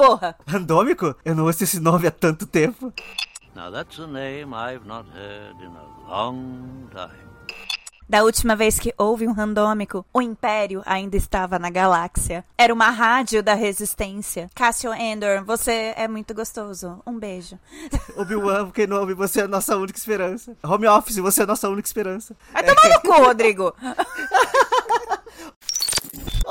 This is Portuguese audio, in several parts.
porra! Randômico? Eu não ouço esse nome há tanto tempo. Now that's a name I've not heard in a long time. Da última vez que houve um randômico, o Império ainda estava na galáxia. Era uma rádio da resistência. Cassio Endor, você é muito gostoso. Um beijo. Obi-Wan Kenobi, você é a nossa única esperança. Home Office, você é a nossa única esperança. Vai tomar no cu, Rodrigo.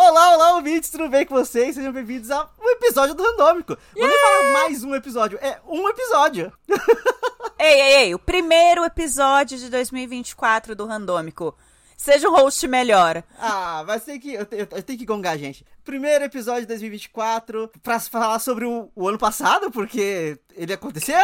Olá, olá, ouvintes, tudo bem com vocês? Sejam bem-vindos a um episódio do Randômico. Vou nem falar mais um episódio, é um episódio. ei, ei, ei, o primeiro episódio de 2024 do Randômico. Seja um host melhor. Ah, mas tem que, eu, eu, eu tenho que gongar, gente. Primeiro episódio de 2024 pra falar sobre o, o ano passado, porque ele aconteceu?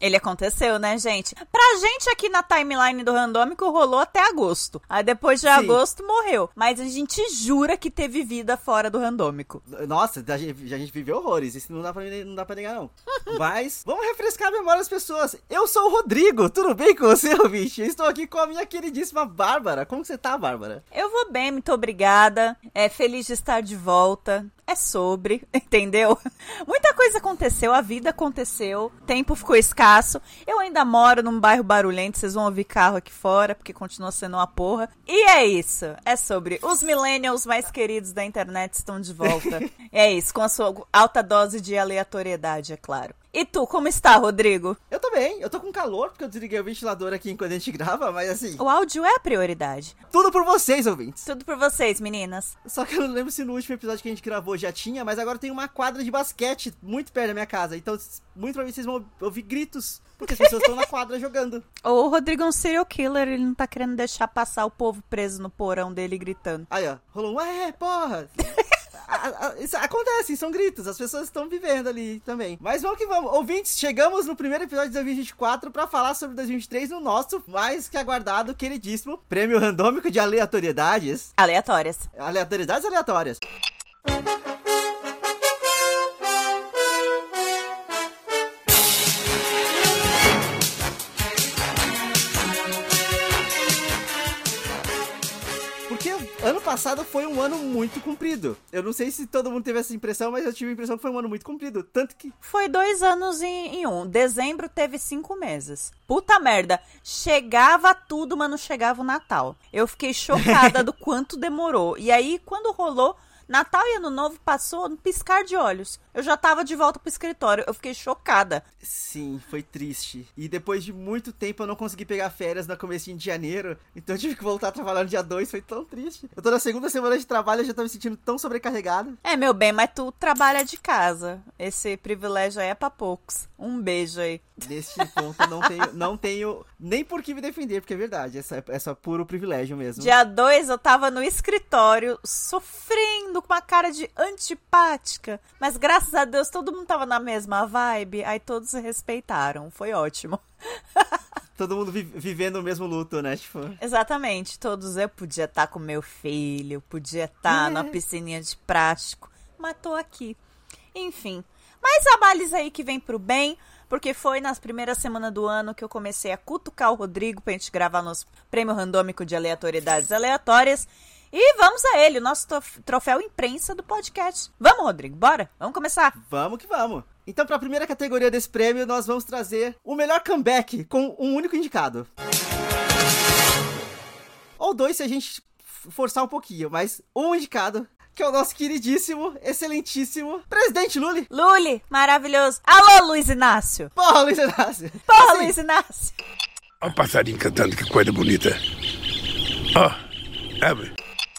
Ele aconteceu, né, gente? Pra gente aqui na timeline do Randômico rolou até agosto. Aí depois de Sim. agosto morreu. Mas a gente jura que teve vida fora do Randômico. Nossa, a gente, a gente viveu horrores. Isso não dá pra, não dá pra negar, não. Mas vamos refrescar a memória das pessoas. Eu sou o Rodrigo, tudo bem com você, ouvinte? Eu estou aqui com a minha queridíssima Bárbara. Como você tá, Bárbara? Eu vou bem, muito obrigada. É feliz de estar de volta volta é sobre, entendeu? Muita coisa aconteceu, a vida aconteceu, tempo ficou escasso. Eu ainda moro num bairro barulhento, vocês vão ouvir carro aqui fora, porque continua sendo uma porra. E é isso, é sobre os millennials mais queridos da internet estão de volta. é isso, com a sua alta dose de aleatoriedade, é claro. E tu, como está, Rodrigo? Eu tô bem, eu tô com calor, porque eu desliguei o ventilador aqui enquanto a gente grava, mas assim. O áudio é a prioridade. Tudo por vocês, ouvintes. Tudo por vocês, meninas. Só que eu não lembro se no último episódio que a gente gravou já tinha, mas agora tem uma quadra de basquete muito perto da minha casa. Então, muito provavelmente vocês vão ouvir gritos, porque as pessoas estão na quadra jogando. O Rodrigo é um serial killer, ele não tá querendo deixar passar o povo preso no porão dele gritando. Aí, ó, rolou um, é, porra! a, a, isso acontece, são gritos, as pessoas estão vivendo ali também. Mas vamos que vamos. Ouvintes, chegamos no primeiro episódio de 2024 para falar sobre 2023 no nosso mais que aguardado, queridíssimo prêmio randômico de aleatoriedades. Aleatórias. Aleatoriedades aleatórias. Ano passado foi um ano muito comprido. Eu não sei se todo mundo teve essa impressão, mas eu tive a impressão que foi um ano muito comprido. Tanto que. Foi dois anos em, em um. Dezembro teve cinco meses. Puta merda. Chegava tudo, mas não chegava o Natal. Eu fiquei chocada do quanto demorou. E aí, quando rolou Natal e Ano Novo passou no piscar de olhos. Eu já tava de volta pro escritório. Eu fiquei chocada. Sim, foi triste. E depois de muito tempo eu não consegui pegar férias no comecinho de janeiro. Então eu tive que voltar a trabalhar no dia 2. Foi tão triste. Eu tô na segunda semana de trabalho e já tô me sentindo tão sobrecarregado. É, meu bem, mas tu trabalha de casa. Esse privilégio aí é pra poucos. Um beijo aí. Neste ponto, não tenho, não tenho nem por que me defender, porque é verdade. Essa é só puro privilégio mesmo. Dia 2 eu tava no escritório sofrendo com uma cara de antipática. Mas graças a Deus todo mundo tava na mesma vibe. Aí todos se respeitaram. Foi ótimo. todo mundo vi vivendo o mesmo luto, né? Tipo... Exatamente. Todos eu podia estar tá com meu filho, podia estar tá é. na piscininha de prático. Mas tô aqui. Enfim. Mais abales aí que vem pro bem porque foi nas primeiras semanas do ano que eu comecei a cutucar o Rodrigo pra gente gravar nosso prêmio randômico de aleatoriedades aleatórias. E vamos a ele, o nosso troféu imprensa do podcast. Vamos, Rodrigo, bora? Vamos começar? Vamos que vamos. Então, para a primeira categoria desse prêmio, nós vamos trazer o melhor comeback com um único indicado. Ou dois se a gente forçar um pouquinho, mas um indicado que é o nosso queridíssimo, excelentíssimo presidente Luli. Luli, maravilhoso. Alô, Luiz Inácio. Porra, Luiz Inácio. Porra, assim, Luiz Inácio. Olha o passarinho cantando, que coisa bonita. Ó, oh, abre.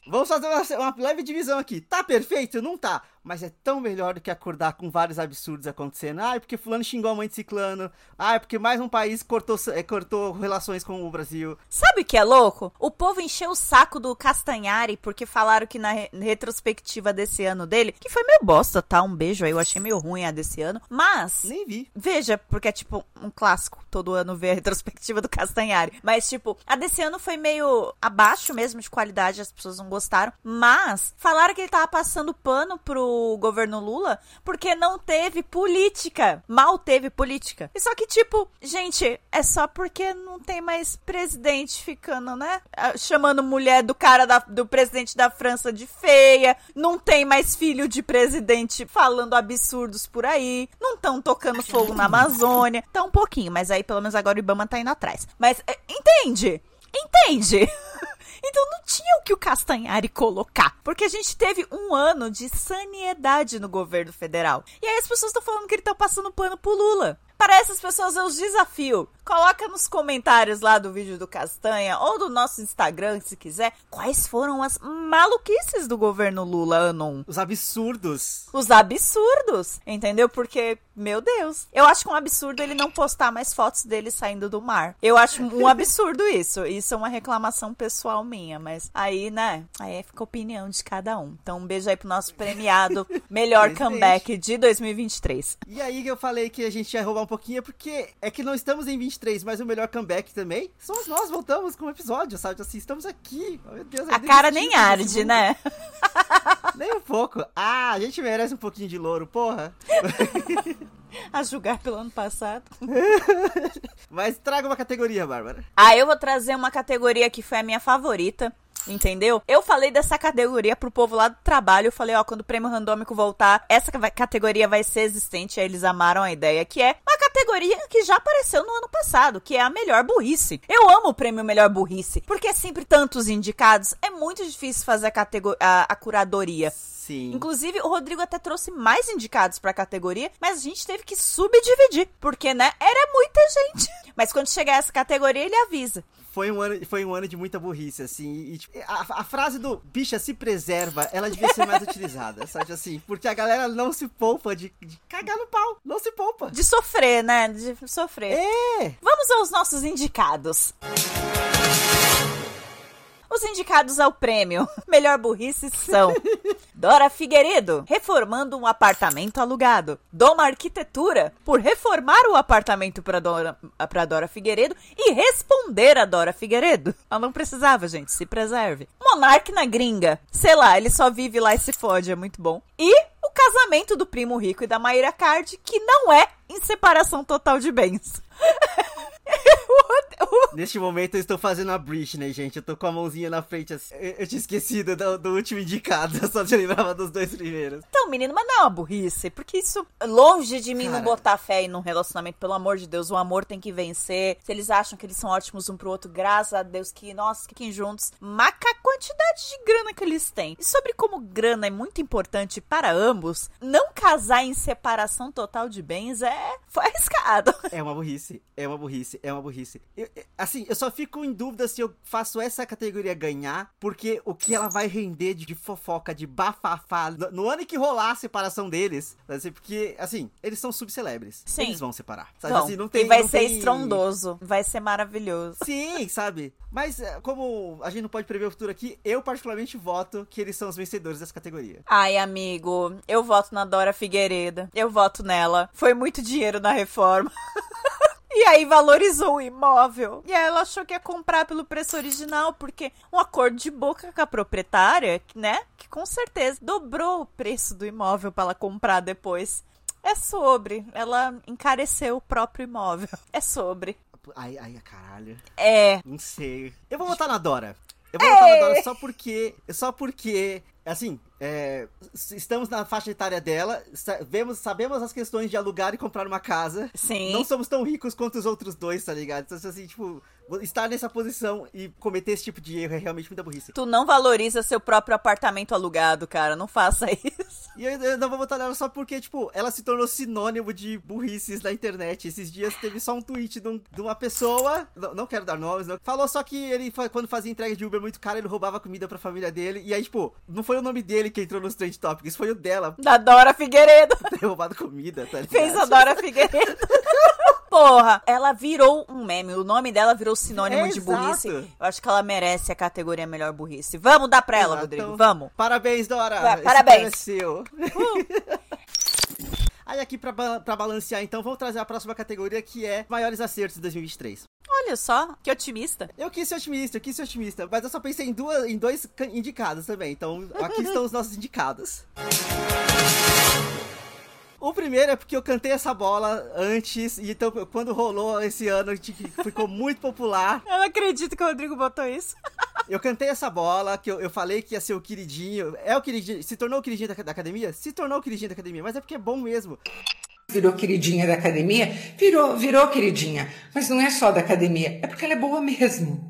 Vamos fazer uma, uma, leve divisão aqui. Tá perfeito? Não tá. Mas é tão melhor do que acordar com vários absurdos acontecendo. Ah, é porque fulano xingou a mãe de ciclano. Ah, é porque mais um país cortou, é, cortou relações com o Brasil. Sabe o que é louco? O povo encheu o saco do Castanhari porque falaram que na re retrospectiva desse ano dele, que foi meio bosta, tá? Um beijo aí, eu achei meio ruim a desse ano. Mas... Nem vi. Veja, porque é tipo um clássico todo ano ver a retrospectiva do Castanhari. Mas tipo, a desse ano foi meio abaixo mesmo de qualidade, as pessoas não gostaram. Mas falaram que ele tava passando pano pro no governo Lula porque não teve política. Mal teve política. E só que, tipo, gente, é só porque não tem mais presidente ficando, né? ah, Chamando mulher do cara da- do presidente da França de feia. Não tem mais filho de presidente falando absurdos por aí. Não estão tocando fogo na Amazônia. Tá um pouquinho, mas aí pelo menos agora o Ibama tá indo atrás. Mas é, entende? Entende? Então não tinha o que o Castanhari colocar. Porque a gente teve um ano de saniedade no governo federal. E aí as pessoas estão falando que ele tá passando pano pro Lula. Para essas pessoas eu os desafio. Coloca nos comentários lá do vídeo do Castanha ou do nosso Instagram, se quiser, quais foram as maluquices do governo Lula ano 1 Os absurdos. os absurdos, entendeu? Porque, meu Deus, eu acho que um absurdo ele não postar mais fotos dele saindo do mar. Eu acho um absurdo isso. Isso é uma reclamação pessoal minha, mas aí, né? Aí fica a opinião de cada um. Então, um beijo aí pro nosso premiado melhor comeback de 2023. E aí que eu falei que a gente ia roubar um pouquinho, porque é que não estamos em 23, mas o melhor comeback também somos nós, voltamos com o episódio, sabe? Assim, estamos aqui. Oh, meu Deus, A cara nem arde, né? Nem um pouco. Ah, a gente merece um pouquinho de louro, porra. A julgar pelo ano passado. Mas traga uma categoria, Bárbara. Ah, eu vou trazer uma categoria que foi a minha favorita. Entendeu? Eu falei dessa categoria pro povo lá do trabalho. Eu falei, ó, quando o prêmio randômico voltar, essa categoria vai ser existente. Aí eles amaram a ideia, que é categoria que já apareceu no ano passado, que é a melhor burrice. Eu amo o prêmio Melhor Burrice, porque é sempre tantos indicados. É muito difícil fazer a, catego- a- a curadoria. Sim. Inclusive, o Rodrigo até trouxe mais indicados pra categoria, mas a gente teve que subdividir, porque, né, era muita gente. Mas quando chegar essa categoria, ele avisa. Foi um, ano, foi um ano de muita burrice, assim. E, tipo, a, a frase do bicha se preserva, ela devia ser mais utilizada, sabe assim? Porque a galera não se poupa de, de cagar no pau. Não se poupa. De sofrer, né? De sofrer. É! Vamos aos nossos indicados. Os indicados ao prêmio Melhor Burrice são Dora Figueiredo, reformando um apartamento alugado. Doma Arquitetura, por reformar o apartamento para Dora, Dora Figueiredo e responder a Dora Figueiredo. Ela não precisava, gente, se preserve. Monarque na gringa. Sei lá, ele só vive lá e se fode, é muito bom. E o casamento do primo rico e da Maíra Card, que não é em separação total de bens. Neste momento eu estou fazendo a Britney, gente. Eu tô com a mãozinha na frente assim. Eu, eu tinha esquecido do, do último indicado, eu só te lembrava dos dois primeiros. Então, menino, mas não é uma burrice, porque isso, longe de mim não Cara. botar fé em num relacionamento, pelo amor de Deus, o amor tem que vencer. Se eles acham que eles são ótimos um pro outro, graças a Deus que, nossa, fiquem juntos. Maca a quantidade de grana que eles têm. E sobre como grana é muito importante para ambos, não casar em separação total de bens é. Foi arriscado. É uma burrice, é uma burrice, é uma burrice. Eu- eu- assim, eu só fico em dúvida se eu faço essa categoria ganhar, porque o que ela vai render de, de fofoca, de bafafá, no, no ano em que rolar a separação deles, assim, porque, assim, eles são subcelebres. Sim. Eles vão separar. Sabe? Então, assim, não tem, e vai ser tem- estrondoso. Vai ser maravilhoso. Sim, sabe? Mas é, como a gente não pode prever o futuro aqui, eu particularmente voto que eles são os vencedores dessa categoria. Ai, amigo, eu voto na Dora Figueiredo. Eu voto nela. Foi muito dinheiro na reforma. E aí valorizou o imóvel. E aí ela achou que ia comprar pelo preço original, porque um acordo de boca com a proprietária, né? Que com certeza dobrou o preço do imóvel para ela comprar depois. É sobre. Ela encareceu o próprio imóvel. É sobre. Ai, ai, caralho. É. Não sei. Eu vou votar na Dora. Eu vou votar na Dora só porque. Só porque. Assim, é, estamos na faixa etária dela, sa- vemos, sabemos as questões de alugar e comprar uma casa. Sim. Não somos tão ricos quanto os outros dois, tá ligado? Então, assim, tipo, estar nessa posição e cometer esse tipo de erro é realmente muita burrice. Tu não valoriza seu próprio apartamento alugado, cara. Não faça isso. E eu, eu não vou votar nela só porque, tipo, ela se tornou sinônimo de burrices na internet. Esses dias teve só um tweet de, um- de uma pessoa, não, não quero dar nomes, não, falou só que ele, quando fazia entrega de Uber muito caro, ele roubava comida pra família dele. E aí, tipo, não foi o nome dele que entrou nos trend topics, foi o dela Da Dora Figueiredo. ter roubado comida, tá ligado? Fez a Dora Figueiredo. Porra, ela virou um meme. O nome dela virou sinônimo É, de exato. burrice. Eu acho que ela merece a categoria melhor burrice. Vamos dar pra ela, Exato. Rodrigo. Vamos. Parabéns, Dora! Parabéns. seu. Aí aqui pra, pra balancear, então, vamos trazer a próxima categoria que é maiores acertos de 2023. Olha só, que otimista. Eu quis ser otimista, eu quis ser otimista, mas eu só pensei em, duas, em dois indicados também. Então, aqui estão os nossos indicados. O primeiro é porque eu cantei essa bola antes, e então quando rolou esse ano, ficou muito popular. Eu não acredito que o Rodrigo botou isso. Eu cantei essa bola, que eu, eu falei que ia ser o queridinho. É o queridinho. Se tornou o queridinho da, da academia? Se tornou o queridinho da academia, mas é porque é bom mesmo. Virou queridinha da academia? Virou, virou queridinha. Mas não é só da academia, é porque ela é boa mesmo.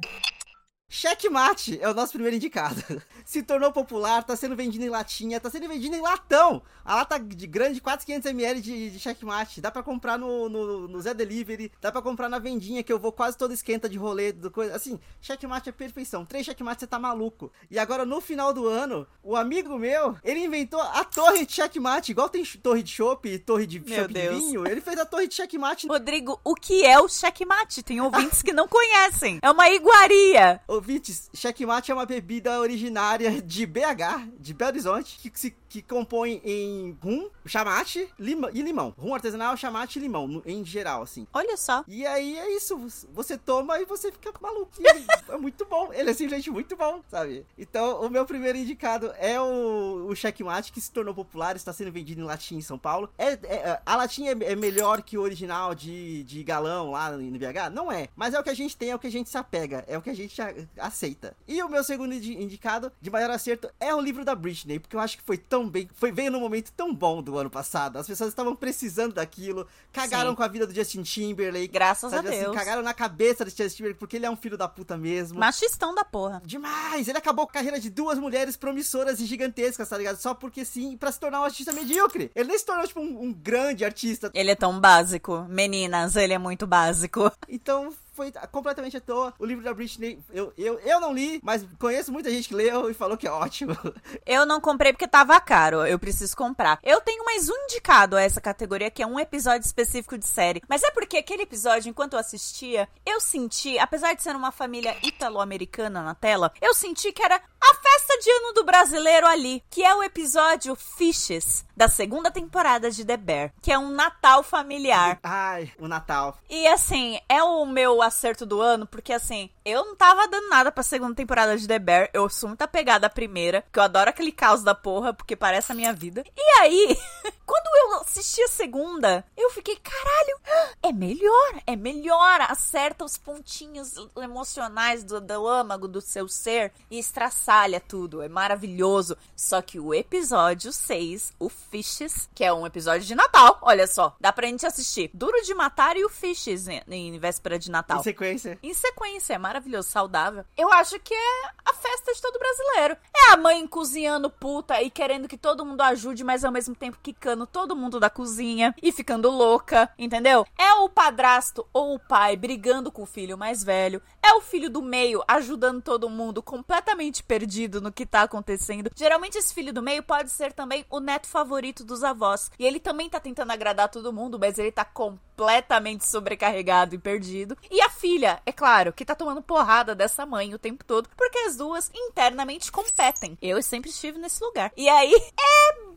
Checkmate é o nosso primeiro indicado. Se tornou popular, tá sendo vendido em latinha, tá sendo vendido em latão. A lata de grande, 400ml de, de checkmate. Dá pra comprar no, no, no Zé Delivery, dá pra comprar na vendinha, que eu vou quase todo esquenta de rolê. Do coisa. Assim, checkmate é perfeição. Três checkmate você tá maluco. E agora, no final do ano, o amigo meu, ele inventou a torre de checkmate. Igual tem torre de chopp e torre de Meu de vinho. Ele fez a torre de checkmate. Rodrigo, o que é o checkmate? Tem ouvintes que não conhecem. É uma iguaria. Ouvintes, checkmate é uma bebida originária de BH, de Belo Horizonte, que se que compõe em rum, chamate lima, e limão. Rum artesanal, chamate e limão, em geral, assim. Olha só. E aí é isso, você toma e você fica maluco. É muito bom, ele é simplesmente muito bom, sabe? Então, o meu primeiro indicado é o, o checkmate, que se tornou popular, está sendo vendido em latinha em São Paulo. É, é- a latinha é, é melhor que o original de, de galão lá no BH? Não é, mas é o que a gente tem, é o que a gente se apega, é o que a gente aceita. E o meu segundo indi- indicado, de maior acerto, é o livro da Britney, porque eu acho que foi tão bem, foi, veio num momento tão bom do ano passado. As pessoas estavam precisando daquilo, cagaram Sim. com a vida do Justin Timberlake, Graças Sabe a assim, Deus. cagaram na cabeça do Justin Timberlake porque ele é um filho da puta mesmo. Machistão da porra. Demais! Ele acabou com a carreira de duas mulheres promissoras e gigantescas, tá ligado? Só porque sim, pra se tornar um artista medíocre. Ele nem se tornou, tipo, um, um grande artista. Ele é tão básico. Meninas, ele é muito básico. Então, foi completamente à toa. O livro da Britney, eu, eu, eu não li, mas conheço muita gente que leu e falou que é ótimo. Eu não comprei porque tava caro. Eu preciso comprar. Eu tenho mais um indicado a essa categoria, que é um episódio específico de série. Mas é porque aquele episódio, enquanto eu assistia, eu senti, apesar de ser uma família italo-americana na tela, eu senti que era a festa de ano do brasileiro ali. Que é o episódio Fishes, da segunda temporada de The Bear. Que é um Natal familiar. Ai, o Natal. E assim, é o meu acerto do ano, porque assim, eu não tava dando nada pra segunda temporada de The Bear. Eu sou muito apegada à primeira, porque eu adoro aquele caos da porra, porque parece a minha vida. E aí, quando eu assisti a segunda, eu fiquei, caralho, é melhor, é melhor. Acerta os pontinhos emocionais do, do âmago do seu ser e estraçalha tudo. É maravilhoso. Só que o episódio 6, o Fishes, que é um episódio de Natal, olha só, dá pra gente assistir Duro de Matar e o Fishes em, em véspera de Natal. Em sequência. Em sequência, é maravilhoso, saudável. Eu acho que é a festa de todo brasileiro. É a mãe cozinhando puta e querendo que todo mundo ajude, mas ao mesmo tempo quicando todo mundo da cozinha e ficando louca, entendeu? É o padrasto ou o pai brigando com o filho mais velho. É o filho do meio ajudando todo mundo completamente perdido no que tá acontecendo. Geralmente esse filho do meio pode ser também o neto favorito dos avós. E ele também tá tentando agradar todo mundo, mas ele tá completamente sobrecarregado e perdido. E a filha, é claro, que tá tomando porrada dessa mãe o tempo todo, porque as duas internamente competem. Eu sempre estive nesse lugar. E aí é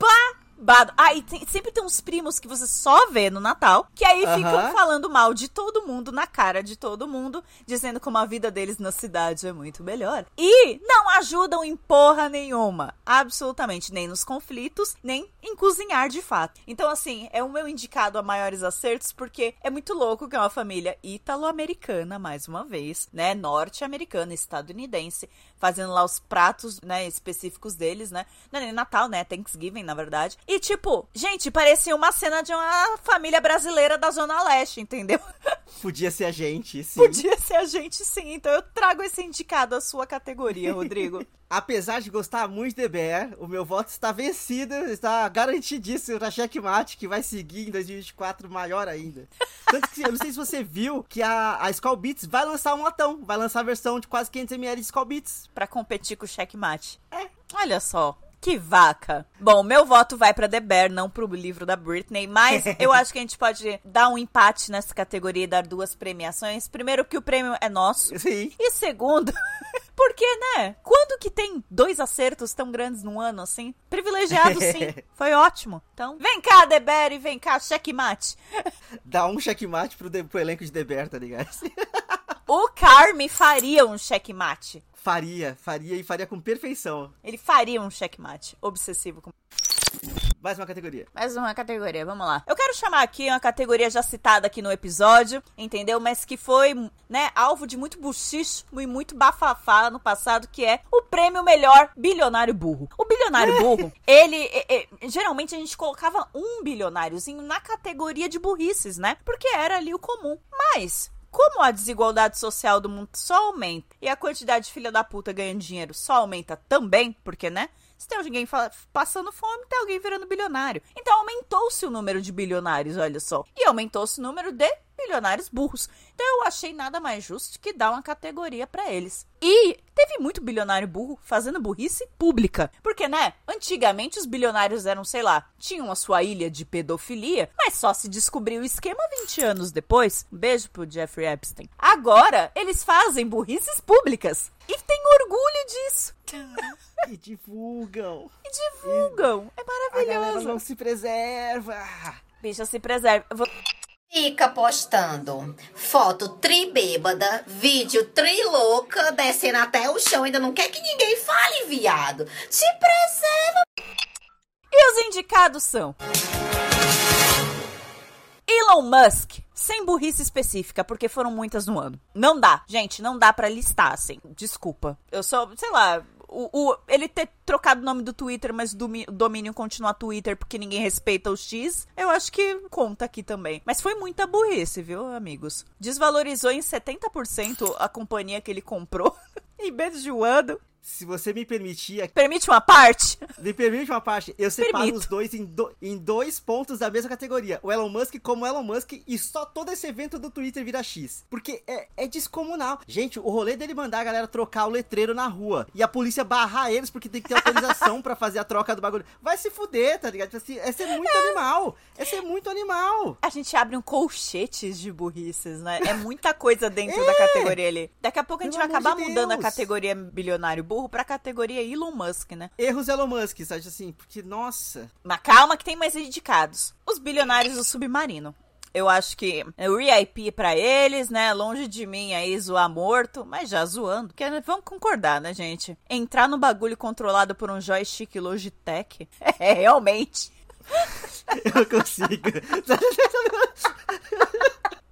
babado. Ah, e tem- sempre tem uns primos que você só vê no Natal, que aí ficam falando mal de todo mundo, na cara de todo mundo, dizendo como a vida deles na cidade é muito melhor. E não ajudam em porra nenhuma. Absolutamente. Nem nos conflitos, nem em cozinhar de fato. Então, assim, é o meu indicado a maiores acertos, porque é muito louco que é uma família italo-americana, mais uma vez, né? Norte-americana, estadunidense, fazendo lá os pratos, né, específicos deles, né? Não é nem Natal, né? Thanksgiving, na verdade. E, tipo, gente, parecia uma cena de uma família brasileira da Zona Leste, entendeu? Podia ser a gente, sim. Podia ser a gente sim. Então eu trago esse indicado à sua categoria, Rodrigo. Apesar de gostar muito de Bear, o meu voto está vencido, está garantidíssimo pra Checkmate, que vai seguir em 2024 maior ainda. Tanto que, eu não sei se você viu, que a, a Skull Beats vai lançar um latão, vai lançar a versão de quase 500ml de Skull Beats. Pra competir com o checkmate. É. Olha só. Que vaca. Bom, meu voto vai pra The Bear, não pro livro da Britney, mas eu acho que a gente pode dar um empate nessa categoria e dar duas premiações. Primeiro, que o prêmio é nosso. Sim. E segundo, porque, né? Quando que tem dois acertos tão grandes num ano assim? Privilegiado, sim. Foi ótimo. Então, vem cá, The Bear, e vem cá, checkmate. Dá um checkmate pro, de- pro elenco de The Bear, tá ligado? O Carme faria um checkmate. Faria, faria e faria com perfeição. Ele faria um checkmate obsessivo com Mais uma categoria. Mais uma categoria, vamos lá. Eu quero chamar aqui uma categoria já citada aqui no episódio, entendeu? Mas que foi, né, alvo de muito buchicho e muito bafafá no passado, que é o prêmio melhor bilionário burro. O bilionário burro, ele, geralmente a gente colocava um bilionáriozinho na categoria de burrices, né? Porque era ali o comum. Mas como a desigualdade social do mundo só aumenta e a quantidade de filha da puta ganhando dinheiro só aumenta também, porque, né? Se tem alguém passando fome, tem alguém virando bilionário. Então aumentou-se o número de bilionários, olha só. E aumentou-se o número de bilionários burros. Então eu achei nada mais justo que dar uma categoria para eles. E teve muito bilionário burro fazendo burrice pública. Porque, né? Antigamente os bilionários eram, sei lá, tinham a sua ilha de pedofilia, mas só se descobriu o esquema 20 anos depois. Um beijo pro Jeffrey Epstein. Agora, eles fazem burrices públicas. E tem orgulho disso. E divulgam. E divulgam. É maravilhoso. A galera não se preserva. Bicha, se preserva. Vou... Fica postando foto tri bêbada, vídeo tri louca, descendo até o chão, ainda não quer que ninguém fale, viado. Se preserva. E os indicados são Elon Musk, sem burrice específica, porque foram muitas no ano. Não dá, gente, não dá para listar, assim. Desculpa. Eu sou, sei lá, o, o, ele ter trocado o nome do Twitter, mas o domínio continua Twitter porque ninguém respeita o X, eu acho que conta aqui também. Mas foi muita burrice, viu, amigos? Desvalorizou em 70% a companhia que ele comprou. em menos de. Se você me permitir. Permite uma parte? Me permite uma parte. Eu separo Permito. os dois em, do, em dois pontos da mesma categoria. O Elon Musk como Elon Musk e só todo esse evento do Twitter vira X. Porque é, é descomunal. Gente, o rolê dele mandar a galera trocar o letreiro na rua e a polícia barrar eles porque tem que ter autorização para fazer a troca do bagulho. Vai se fuder, tá ligado? Tipo assim, é ser muito é. animal. É ser muito animal. A gente abre um colchetes de burrices, né? É muita coisa dentro é. da categoria ali. Daqui a pouco a gente Pelo vai acabar de mudando a categoria bilionário burro pra categoria Elon Musk, né? Erros Elon Musk, sabe assim? Porque, nossa. Mas calma que tem mais indicados. Os bilionários do submarino. Eu acho que o RIP pra eles, né? Longe de mim aí zoar morto, mas já zoando. Porque vamos concordar, né, gente? Entrar no bagulho controlado por um joystick Logitech é realmente. Eu consigo.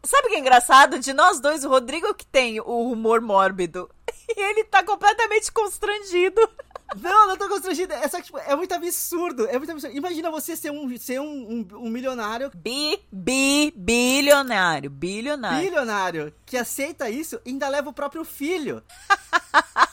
Sabe o que é engraçado? De nós dois, o Rodrigo que tem o humor mórbido. E ele tá completamente constrangido. Não, não tô constrangido. É só que, tipo, é muito absurdo. É muito absurdo. Imagina você ser um, ser um, um, um milionário. Bi, bi, bilionário. Bilionário. Bilionário. Que aceita isso e ainda leva o próprio filho.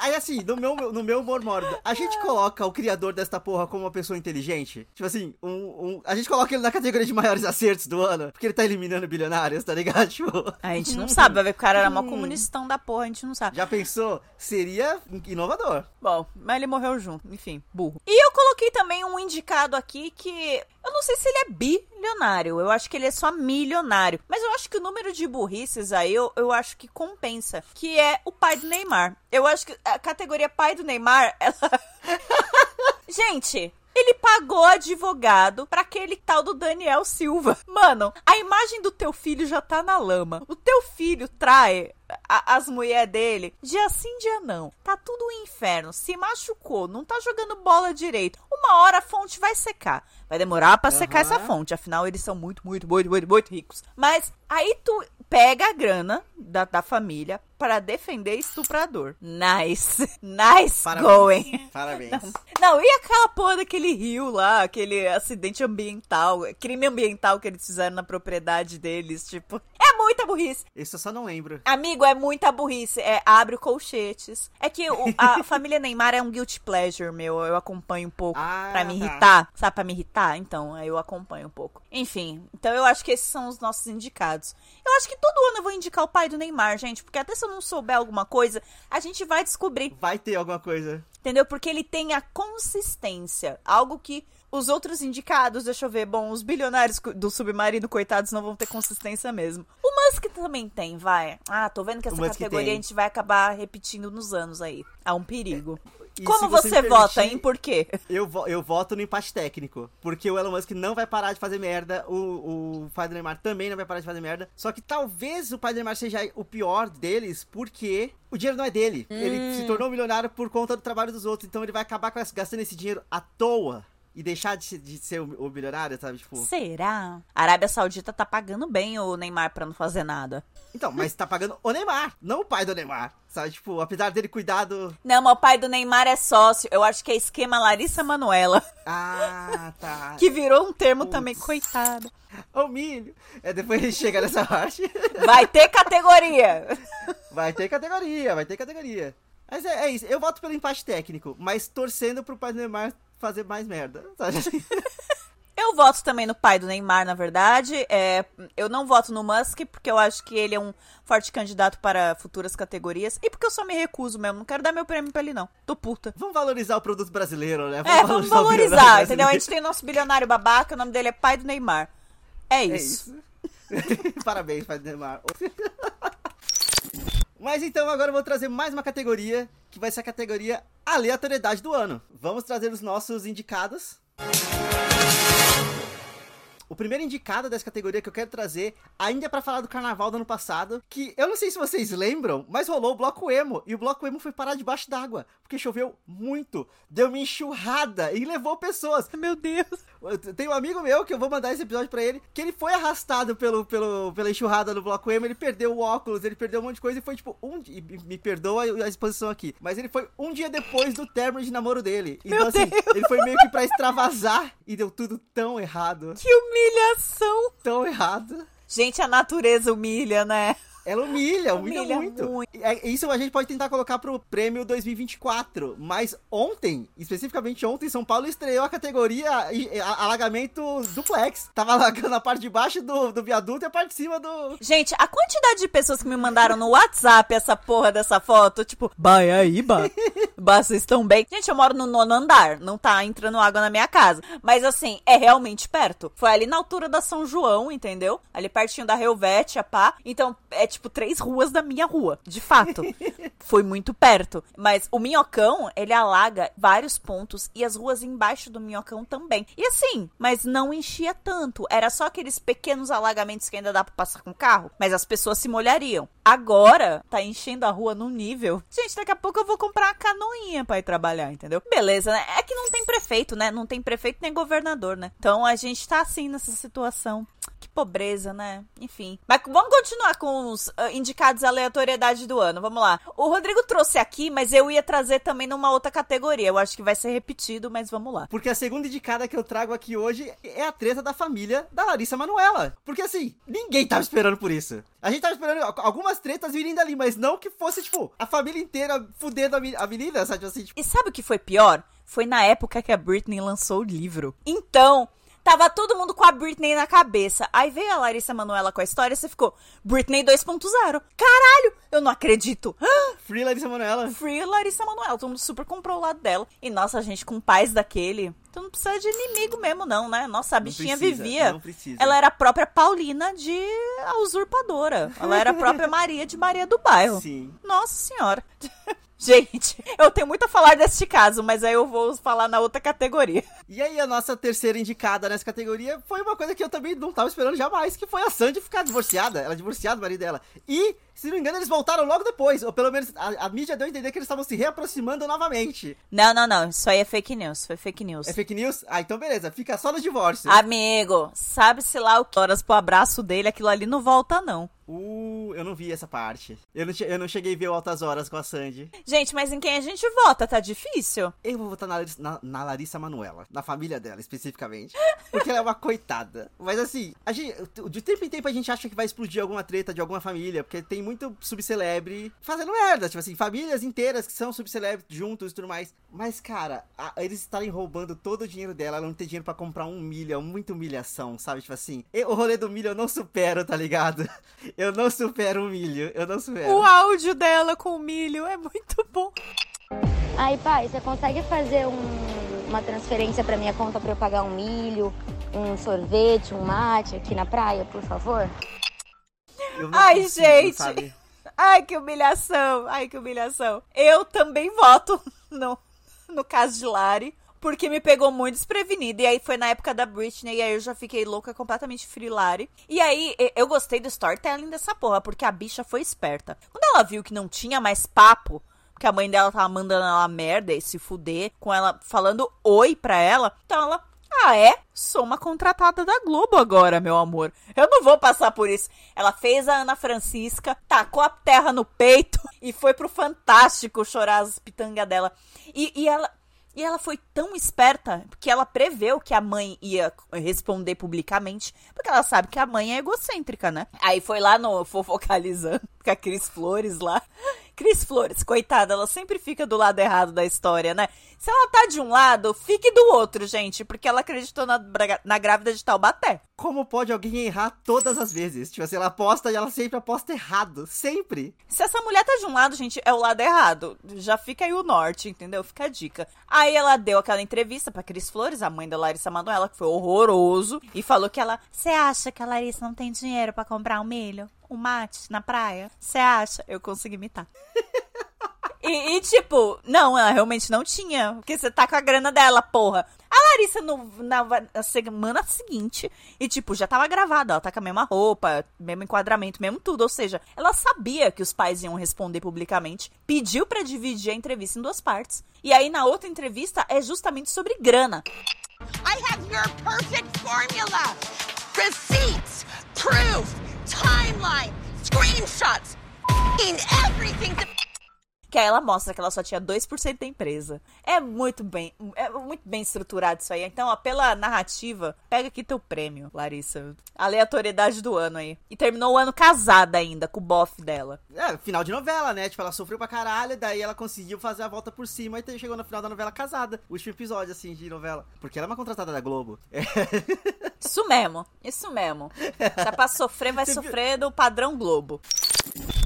Aí, assim, no meu, no meu humor mórbido, a gente coloca o criador desta porra como uma pessoa inteligente. Tipo assim, um, um, a gente coloca ele na categoria de maiores acertos do ano, porque ele tá eliminando bilionários, tá ligado? Tipo... A gente não sabe, vai ver que o cara era uma comunistão da porra, a gente não sabe. Já pensou? Seria inovador. Bom, mas ele morreu junto, enfim, burro. E eu coloquei também um indicado aqui que eu não sei se ele é bilionário, eu acho que ele é só milionário. Mas eu acho que o número de burrices aí, eu, eu acho que compensa. Que é o pai do Neymar. Eu acho que a categoria pai do Neymar, ela. Gente, ele pagou advogado para aquele tal do Daniel Silva. Mano, a imagem do teu filho já tá na lama. O teu filho trai a, as mulheres dele, dia sim, dia não. Tá tudo um inferno. Se machucou, não tá jogando bola direito. Uma hora a fonte vai secar. Vai demorar para uhum. secar essa fonte. Afinal, eles são muito, muito, muito, muito, muito ricos. Mas aí tu pega a grana da, da família para defender estuprador. Nice. Nice Parabéns. going. Parabéns. Não, não, e aquela porra daquele rio lá, aquele acidente ambiental, crime ambiental que eles fizeram na propriedade deles, tipo, é muita burrice. Isso eu só não lembro. Amigo, é muita burrice. É, abre o colchetes. É que o, a família Neymar é um guilty pleasure, meu. Eu acompanho um pouco ah, pra me tá. irritar. Sabe, pra me irritar? Então, eu acompanho um pouco. Enfim, então eu acho que esses são os nossos indicados. Eu acho que todo ano eu vou indicar o pai do Neymar, gente. Porque até se eu não souber alguma coisa, a gente vai descobrir. Vai ter alguma coisa. Entendeu? Porque ele tem a consistência. Algo que os outros indicados, deixa eu ver, bom, os bilionários do submarino, coitados, não vão ter consistência mesmo. O Musk também tem, vai. Ah, tô vendo que essa categoria a gente vai acabar repetindo nos anos aí. Há um perigo. E Como você você, vota, hein? Por quê? Eu, eu voto no empate técnico. Porque o Elon Musk não vai parar de fazer merda. O, o pai do Neymar também não vai parar de fazer merda. Só que talvez o pai do Neymar seja o pior deles, porque o dinheiro não é dele. Ele se tornou milionário por conta do trabalho dos outros. Então ele vai acabar gastando esse dinheiro à toa. E deixar de, de ser o, o milionário, sabe? Tipo. Será? A Arábia Saudita tá pagando bem o Neymar pra não fazer nada. Então, mas tá pagando o Neymar, não o pai do Neymar. Sabe? Tipo, apesar dele cuidar do. Não, mas o pai do Neymar é sócio. Eu acho que é esquema Larissa Manuela. Ah, tá. Que virou um termo Putz. também, coitada. O milho. É, depois ele chega nessa parte. Vai ter categoria. Vai ter categoria, vai ter categoria. Mas é, é isso, eu voto pelo empate técnico, mas torcendo pro pai do Neymar fazer mais merda. Sabe? Eu voto também no pai do Neymar, na verdade. É, eu não voto no Musk, porque eu acho que ele é um forte candidato para futuras categorias. E porque eu só me recuso mesmo. Não quero dar meu prêmio pra ele, não. Tô puta. Vamos valorizar o produto brasileiro, né? É, vamos valorizar, bilionário entendeu? A gente tem nosso bilionário babaca, o nome dele é pai do Neymar. É É isso. isso. Parabéns, pai do Neymar. Mas então agora eu vou trazer mais uma categoria, que vai ser a categoria aleatoriedade do ano. Vamos trazer os nossos indicados. O primeiro indicado dessa categoria que eu quero trazer ainda é pra falar do carnaval do ano passado, que eu não sei se vocês lembram, mas rolou o bloco emo, e o bloco emo foi parar debaixo d'água, porque choveu muito, deu uma enxurrada e levou pessoas. Meu Deus. Eu t- tenho um amigo meu que eu vou mandar esse episódio pra ele, que ele foi arrastado pelo, pelo, pela enxurrada no bloco emo, ele perdeu o óculos, ele perdeu um monte de coisa e foi tipo um e Me perdoa a exposição aqui, mas ele foi um dia depois do término de namoro dele. Então, Meu assim, Deus. ele foi meio que pra extravasar e deu tudo tão errado. Que humilhação. Tão errado. Gente, a natureza humilha, né? Ela humilha, humilha, Humilha muito. muito. É, isso a gente pode tentar colocar pro prêmio 2024. Mas ontem, especificamente ontem, São Paulo estreou a categoria e- a- alagamento duplex. Tava alagando a parte de baixo do, do viaduto e a parte de cima do. Gente, a quantidade de pessoas que me mandaram no WhatsApp essa porra dessa foto, tipo, vai aí, bah. bah, vocês estão bem? Gente, eu moro no nono andar, não tá entrando água na minha casa. Mas assim, é realmente perto. Foi ali na altura da São João, entendeu? Ali pertinho da Helvétia, pá. Então, é tipo três ruas da minha rua, de fato. Foi muito perto. Mas o Minhocão, ele alaga vários pontos e as ruas embaixo do Minhocão também. E assim, mas não enchia tanto. Era só aqueles pequenos alagamentos que ainda dá pra passar com carro, mas as pessoas se molhariam. Agora, tá enchendo a rua num nível. Gente, daqui a pouco eu vou comprar uma canoinha pra ir trabalhar, entendeu? Beleza, né? É que não tem prefeito, né? Não tem prefeito nem governador, né? Então a gente tá assim nessa situação. Que pobreza, né? Enfim. Mas vamos continuar com os ah, indicados à aleatoriedade do ano. Vamos lá. O Rodrigo trouxe aqui, mas eu ia trazer também numa outra categoria. Eu acho que vai ser repetido, mas vamos lá. Porque a segunda indicada que eu trago aqui hoje é a treta da família da Larissa Manuela. Porque assim, ninguém tava esperando por isso. A gente tava esperando al- algumas tretas virem dali, mas não que fosse, tipo, a família inteira fudendo a me- a menina, sabe? Assim, tipo, E sabe o que foi pior? Foi na época que a Britney lançou o livro. Então, tava todo mundo com a Britney na cabeça. Aí veio a Larissa Manoela com a história e você ficou, Britney 2.0. Caralho, eu não acredito. Free Larissa Manuela. Free Larissa Manoela. Todo mundo super comprou o lado dela. E nossa, gente, com pais daquele. Tu não precisa de inimigo mesmo, não, né? Nossa, a bichinha precisa, vivia. não precisa. Ela era a própria Paulina de a usurpadora. Ela era a própria Maria de Maria do Bairro. Sim. Nossa senhora. Gente, eu tenho muito a falar deste caso, mas aí eu vou falar na outra categoria. E aí, a nossa terceira indicada nessa categoria foi uma coisa que eu também não tava esperando jamais, que foi a Sandy ficar divorciada. Ela divorciada do marido dela. E, se não me engano, eles voltaram logo depois. Ou pelo menos a, a mídia deu a entender que eles estavam se reaproximando novamente. Não, não, não. Isso aí é fake news. Foi fake news. É fake news? Ah, então beleza. Fica só no divórcio. Amigo, sabe-se lá o que horas pro abraço dele, aquilo ali não volta, não. Uh, eu não vi essa parte. Eu não, eu não cheguei a ver o Altas Horas com a Sandy. Gente, mas em quem a gente vota? Tá difícil? Eu vou votar na, Larissa- na- na Larissa Manuela. Na família dela, especificamente. Porque ela é uma coitada. Mas assim, a gente, de tempo em tempo a gente acha que vai explodir alguma treta de alguma família. Porque tem muito subcelebre fazendo merda. Tipo assim, famílias inteiras que são subcelebre juntos e tudo mais. Mas, cara, a- eles estarem roubando todo o dinheiro dela. Ela não ter dinheiro pra comprar um milho. É muita humilhação, sabe? Tipo assim, e- o rolê do milho eu não supero, tá ligado? Eu não supero o milho. Eu não supero. O áudio dela com o milho é muito bom. Aí, pai, você consegue fazer um- uma transferência pra minha conta pra eu pagar um milho, um sorvete, um mate aqui na praia, por favor? Ai, consigo, gente. sabe? Ai, que humilhação. Ai, que humilhação. Eu também voto no, no caso de Lari. Porque me pegou muito desprevenida. E aí foi na época da Britney. E aí eu já fiquei louca, completamente frilari. E aí eu gostei do storytelling dessa porra. Porque a bicha foi esperta. Quando ela viu que não tinha mais papo. Que a mãe dela tava mandando ela merda e se fuder. Com ela falando oi pra ela. Então ela. Ah, é? Sou uma contratada da Globo agora, meu amor. Eu não vou passar por isso. Ela fez a Ana Francisca, tacou a terra no peito e foi pro Fantástico chorar as pitangas dela. E, e ela. E ela foi tão esperta que ela preveu que a mãe ia responder publicamente, porque ela sabe que a mãe é egocêntrica, né? Aí foi lá no Fofocalizando com a Cris Flores lá. Cris Flores, coitada, ela sempre fica do lado errado da história, né? Se ela tá de um lado, fique do outro, gente, porque ela acreditou na, na grávida de Taubaté. Como pode alguém errar todas as vezes? Tipo assim, ela aposta e ela sempre aposta errado. Sempre. Se essa mulher tá de um lado, gente, é o lado errado. Já fica aí o norte, entendeu? Fica a dica. Aí ela deu aquela entrevista pra Cris Flores, a mãe da Larissa Manoela, que foi horroroso, e falou que ela. Você acha que a Larissa não tem dinheiro pra comprar um milho? Um mate na praia? Você acha? Eu consegui imitar. E, e, tipo, não, ela realmente não tinha. Porque você tá com a grana dela, porra. A Larissa, no, na, na semana seguinte, e tipo, já tava gravada. Ela tá com a mesma roupa, mesmo enquadramento, mesmo tudo. Ou seja, ela sabia que os pais iam responder publicamente. Pediu pra dividir a entrevista em duas partes. E aí, na outra entrevista, é justamente sobre grana. I have your perfect formula. Receipts, proof, timeline, screenshots, in everything Que aí ela mostra que ela só tinha 2% da empresa. É muito bem, é muito bem estruturado isso aí. Então, ó, pela narrativa, pega aqui teu prêmio, Larissa. Aleatoriedade do ano aí. E terminou o ano casada ainda, com o bofe dela. É, final de novela, né? Tipo, ela sofreu pra caralho, daí ela conseguiu fazer a volta por cima e chegou no final da novela casada. O último episódio, assim, de novela. Porque ela é uma contratada da Globo. É. Isso mesmo, isso mesmo. Se é pra sofrer, vai Você viu- sofrer do padrão Globo.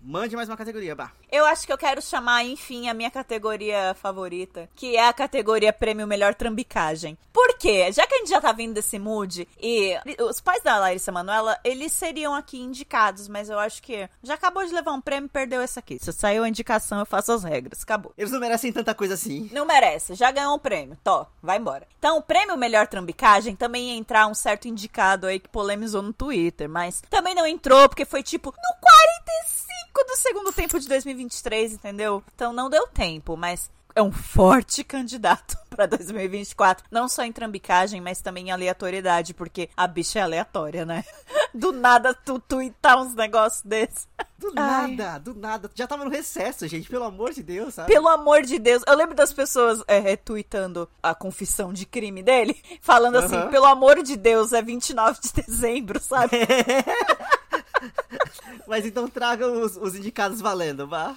Mande mais uma categoria, bah. Eu acho que eu quero chamar, enfim, a minha categoria favorita, que é a categoria Prêmio Melhor Trambicagem. Por quê? Já que a gente já tá vindo desse mood, e os pais da Larissa Manoela, eles seriam aqui indicados, mas eu acho que já acabou de levar um prêmio, perdeu esse aqui. Se saiu a indicação, eu faço as regras. Acabou. Eles não merecem tanta coisa assim. Não merece, já ganhou um prêmio. Tó, vai embora. Então, o prêmio Melhor Trambicagem também ia entrar um certo indicado aí que polemizou no Twitter, mas também não entrou porque foi tipo no 45 do segundo tempo de 2023, entendeu? Então não deu tempo, mas é um forte candidato pra 2024. Não só em trambicagem, mas também em aleatoriedade, porque a bicha é aleatória, né? Do nada tu tuitar uns negócios desses. Do Ai. nada, do nada. Já tava no recesso, gente, pelo amor de Deus, sabe? Pelo amor de Deus. Eu lembro das pessoas é, retweetando a confissão de crime dele, falando assim, pelo amor de Deus, é 29 de dezembro, sabe? Mas então tragam os, os indicados valendo, bah.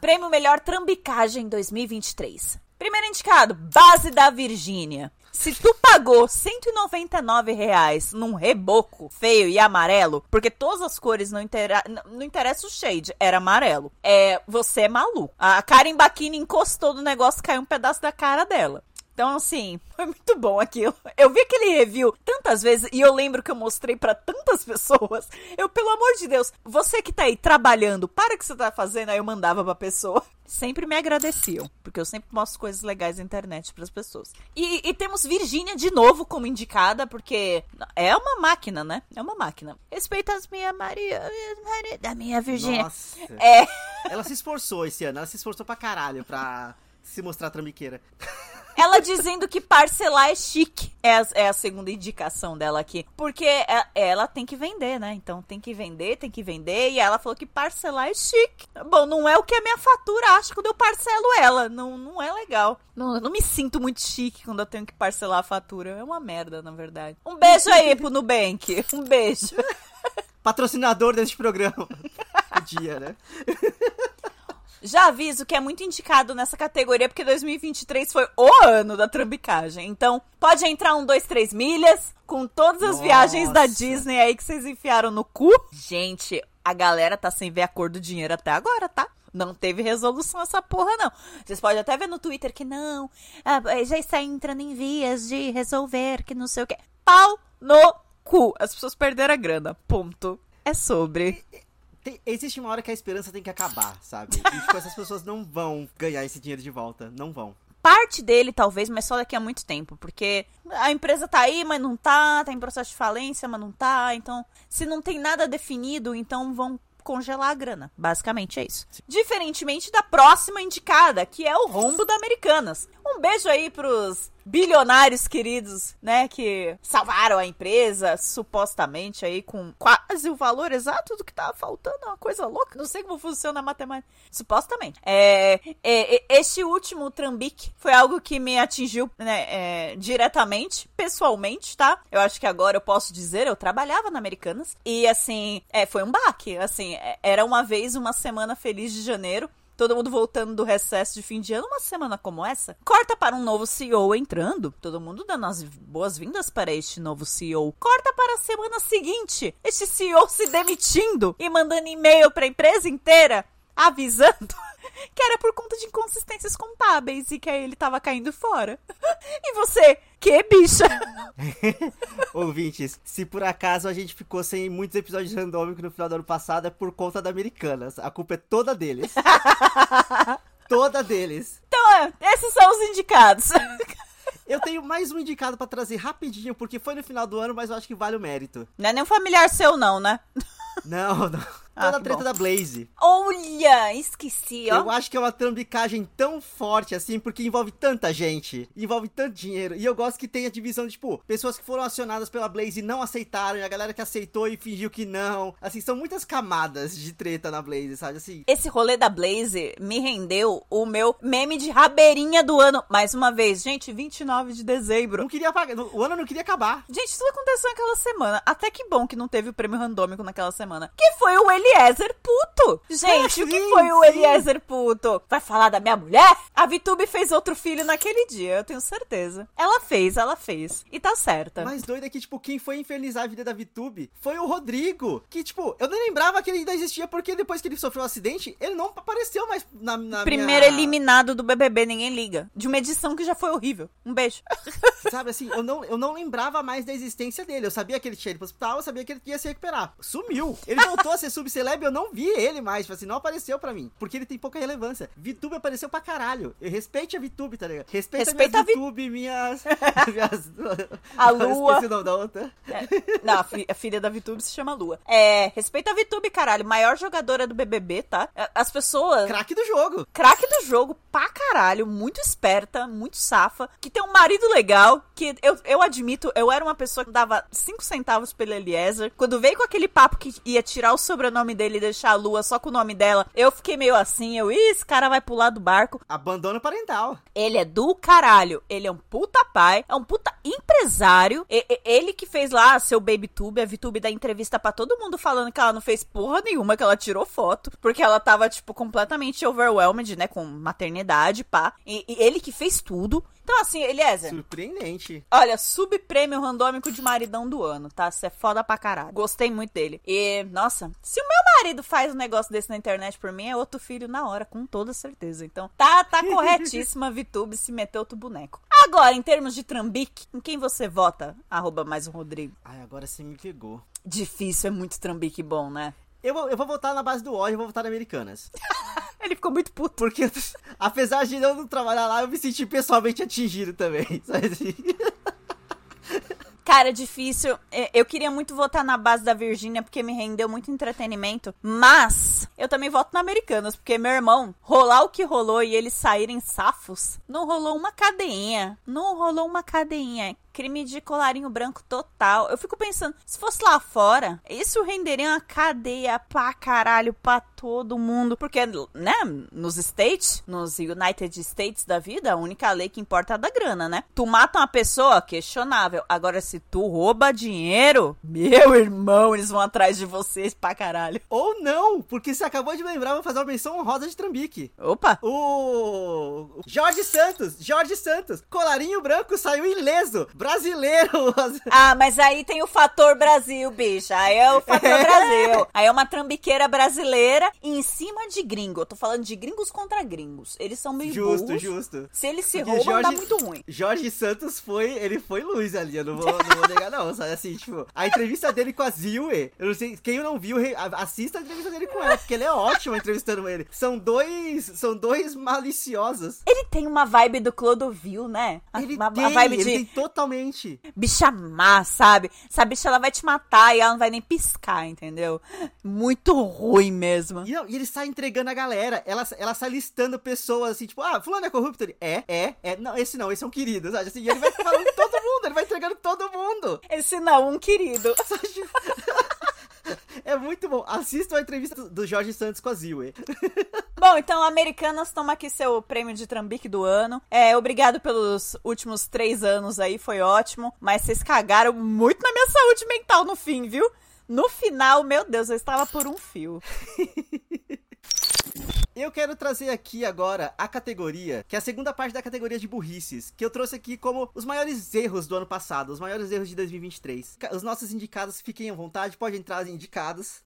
Prêmio Melhor Trambicagem 2023. Primeiro indicado, Base da Virgínia. Se tu pagou 199 reais num reboco feio e amarelo, porque todas as cores não, intera não interessa o shade, era amarelo. É, você é maluco. A Karen Bakini encostou no negócio, caiu um pedaço da cara dela. Então, assim, foi muito bom aquilo. Eu vi aquele review tantas vezes e eu lembro que eu mostrei pra tantas pessoas. Eu, pelo amor de Deus, você que tá aí trabalhando, para o que você tá fazendo, aí eu mandava pra pessoa. Sempre me agradeciam, porque eu sempre mostro coisas legais na internet pras pessoas. E, e temos Virgínia de novo como indicada, porque é uma máquina, né? É uma máquina. Respeita as minha Maria, Maria da minha Virgínia. Nossa. É. Ela se esforçou esse ano, ela se esforçou pra caralho pra se mostrar trambiqueira. Ela dizendo que parcelar é chique. É a, é a segunda indicação dela aqui. Porque é- ela tem que vender, né? Então tem que vender, tem que vender. E ela falou que parcelar é chique. Bom, não é o que a minha fatura acha quando eu parcelo ela. Não, não é legal. Não, eu não me sinto muito chique quando eu tenho que parcelar a fatura. É uma merda, na verdade. Um beijo aí pro Nubank. Um beijo. Patrocinador deste programa. Podia, né? Já aviso que é muito indicado nessa categoria, porque 2023 foi o ano da trambicagem. Então, pode entrar um, dois, três milhas com todas as Nossa. viagens da Disney aí que vocês enfiaram no cu. Gente, a galera tá sem ver a cor do dinheiro até agora, tá? Não teve resolução essa porra, não. Vocês podem até ver no Twitter que não. ah, já está entrando em vias de resolver, que não sei o quê. Pau no cu. As pessoas perderam a grana. Ponto. É sobre. Tem- existe uma hora que a esperança tem que acabar, sabe? E tipo, essas pessoas não vão ganhar esse dinheiro de volta. Não vão. Parte dele, talvez, mas só daqui a muito tempo. Porque a empresa tá aí, mas não tá. Tá em processo de falência, mas não tá. Então, se não tem nada definido, então vão congelar a grana. Basicamente é isso. Diferentemente da próxima indicada, que é o rombo da Americanas. Um beijo aí pros bilionários queridos, né, que salvaram a empresa, supostamente aí com quase o valor exato do que tava faltando, é uma coisa louca. Não sei como funciona a matemática. Supostamente. É, é, é, este último trambique foi algo que me atingiu, né, é, diretamente, pessoalmente, tá? Eu acho que agora eu posso dizer, eu trabalhava na Americanas e assim, é, foi um baque, assim, é, era uma vez uma semana feliz de janeiro todo mundo voltando do recesso de fim de ano, uma semana como essa, corta para um novo CEO entrando, todo mundo dando as boas-vindas para este novo CEO. Corta para a semana seguinte, este CEO se demitindo e mandando e-mail para a empresa inteira avisando que era por conta de inconsistências contábeis e que aí ele tava caindo fora. E você, que bicha? Ouvintes, se por acaso a gente ficou sem muitos episódios randômicos no final do ano passado, é por conta da Americanas. A culpa é toda deles. toda deles. Então, é, esses são os indicados. Eu tenho mais um indicado pra trazer rapidinho, porque foi no final do ano, mas eu acho que vale o mérito. Não é nem um familiar seu, não, né? Não, não. Ah, Toda a treta bom. da Blaze. Olha, esqueci, ó. Eu acho que é uma trambicagem tão forte assim, porque envolve tanta gente, envolve tanto dinheiro. E eu gosto que tem a divisão de, tipo, pessoas que foram acionadas pela Blaze e não aceitaram, e a galera que aceitou e fingiu que não. Assim, são muitas camadas de treta na Blaze, sabe? Assim, Esse rolê da Blaze me rendeu o meu meme de rabeirinha do ano. Mais uma vez, gente, 29 de dezembro. não queria apagar, o ano não queria acabar. Gente, tudo aconteceu naquela semana. Até que bom que não teve o prêmio randômico naquela semana. Que foi o Eliezer Puto. Gente, o que sim, foi o. Eliezer Puto? Vai falar da minha mulher? A Vitube fez outro filho naquele dia, eu tenho certeza. Ela fez, ela fez. E tá certa. O mais doido é que, tipo, quem foi infernizar a vida da VTube foi o Rodrigo. Que, tipo, eu nem lembrava que ele ainda existia, porque depois que ele sofreu um acidente, ele não apareceu mais na, na Primeiro minha... eliminado do BBB, ninguém liga. De uma edição que já foi horrível. Um beijo. Sabe assim, eu não, eu não lembrava mais da existência dele. Eu sabia que ele tinha ido pro hospital, eu sabia que ele ia se recuperar. Sumiu. Ele voltou a ser subceleb, eu não vi ele mais. Tipo assim, não apareceu pra mim. Porque ele tem pouca relevância. VTube apareceu pra caralho. Eu respeite a VTube, tá ligado? Respeita, Respeita a minhas Vi- VTube, minhas. minhas... A Lua. Esqueci o nome da outra. É, não, a, fi- a filha da VTube se chama Lua. É, respeita a VTube, caralho. Maior jogadora do BBB, tá? É, As pessoas. Craque do jogo. Craque do jogo, pra caralho, muito esperta, muito safa, que tem um marido legal, que eu, eu admito, eu era uma pessoa que dava 5 centavos pelo Eliezer. Quando veio com aquele papo que ia tirar o sobrenome dele e deixar a Lua só com o nome dela, eu fiquei meio assim, eu, ih, esse cara vai pular do barco. Abandono parental. Ele é do caralho. Ele é um puta pai, é um puta empresário. E- e- ele que fez lá seu BabyTube, a VTube dá entrevista pra todo mundo falando que ela não fez porra nenhuma, que ela tirou foto, porque ela tava, tipo, completamente overwhelmed, né, com maternidade, pá. E, e ele que fez tudo. Então, assim, Eliezer, Surpreendente. Olha, subprêmio randômico de maridão do ano, tá? Você é foda pra caralho. Gostei muito dele. E, nossa, se o meu marido faz um negócio desse na internet por mim, é outro filho na hora, com toda certeza. Então, tá, tá corretíssima a VTube se meter outro boneco. Agora, em termos de trambique, em quem você vota? Arroba mais um Rodrigo. Ai, agora você me pegou. Difícil, é muito trambique bom, né? Eu vou, eu vou votar na base do ódio, eu vou votar na Americanas. Ele ficou muito puto. Porque, apesar de eu não trabalhar lá, eu me senti pessoalmente atingido também. Sabe assim? Cara, difícil. É, Eu queria muito votar na base da Virgínia porque me rendeu muito entretenimento. Mas eu também voto na Americanas, porque meu irmão, rolar o que rolou e eles saírem safos, não rolou uma cadeinha. Não rolou uma cadeinha. Crime de colarinho branco total. Eu fico pensando, se fosse lá fora, isso renderia uma cadeia pra caralho pra todo mundo. Porque, né, nos States, nos United States da vida, a única lei que importa é a da grana, né? Tu mata uma pessoa, questionável. Agora, se tu rouba dinheiro, meu irmão, eles vão atrás de vocês pra caralho. Ou não, porque você acabou de lembrar, eu vou fazer uma menção honrosa de Trambique. Opa! O Jorge Santos, Jorge Santos, colarinho branco saiu ileso. Brasileiro. Ah, mas aí tem o fator Brasil, bicha. Aí é o fator Brasil. Aí é uma trambiqueira brasileira em cima de gringo. Eu tô falando de gringos contra gringos. Eles são meio Justo, burros. justo. Se eles se Porque roubam, Jorge- muito ruim. Jorge Santos foi, ele foi luz ali, eu não vou, não vou negar não, sabe assim, tipo, a entrevista dele com a Zilwe, eu não sei, quem não viu, assista a entrevista dele com ela, porque ele é ótimo entrevistando ele. São dois, são dois maliciosos. Ele tem uma vibe do Clodovil, né? A, Ele uma, tem, a vibe ele de tem totalmente. Bicha má, sabe? Essa bicha ela vai te matar e ela não vai nem piscar, entendeu? Muito ruim mesmo. E, não, e ele sai entregando a galera, ela, ela sai listando pessoas assim, tipo, ah, fulano é corrupto? Ele, é, é, é, não, esse não, esse é um querido, sabe? Assim, e ele vai falando todo mundo, ele vai entregando todo mundo. Esse não, um querido. É muito bom. Assistam a entrevista do- Jorge Santos com a Zilwe. Bom, então, Americanas, toma aqui seu prêmio de trambique do ano. É, obrigado pelos últimos três anos aí, foi ótimo. Mas vocês cagaram muito na minha saúde mental no fim, viu? No final, meu Deus, eu estava por um fio. Eu quero trazer aqui agora a categoria, que é a segunda parte da categoria de burrices, que eu trouxe aqui como os maiores erros do ano passado, os maiores erros de 2023. Ca- Os nossos indicados, fiquem à vontade, pode entrar os indicados.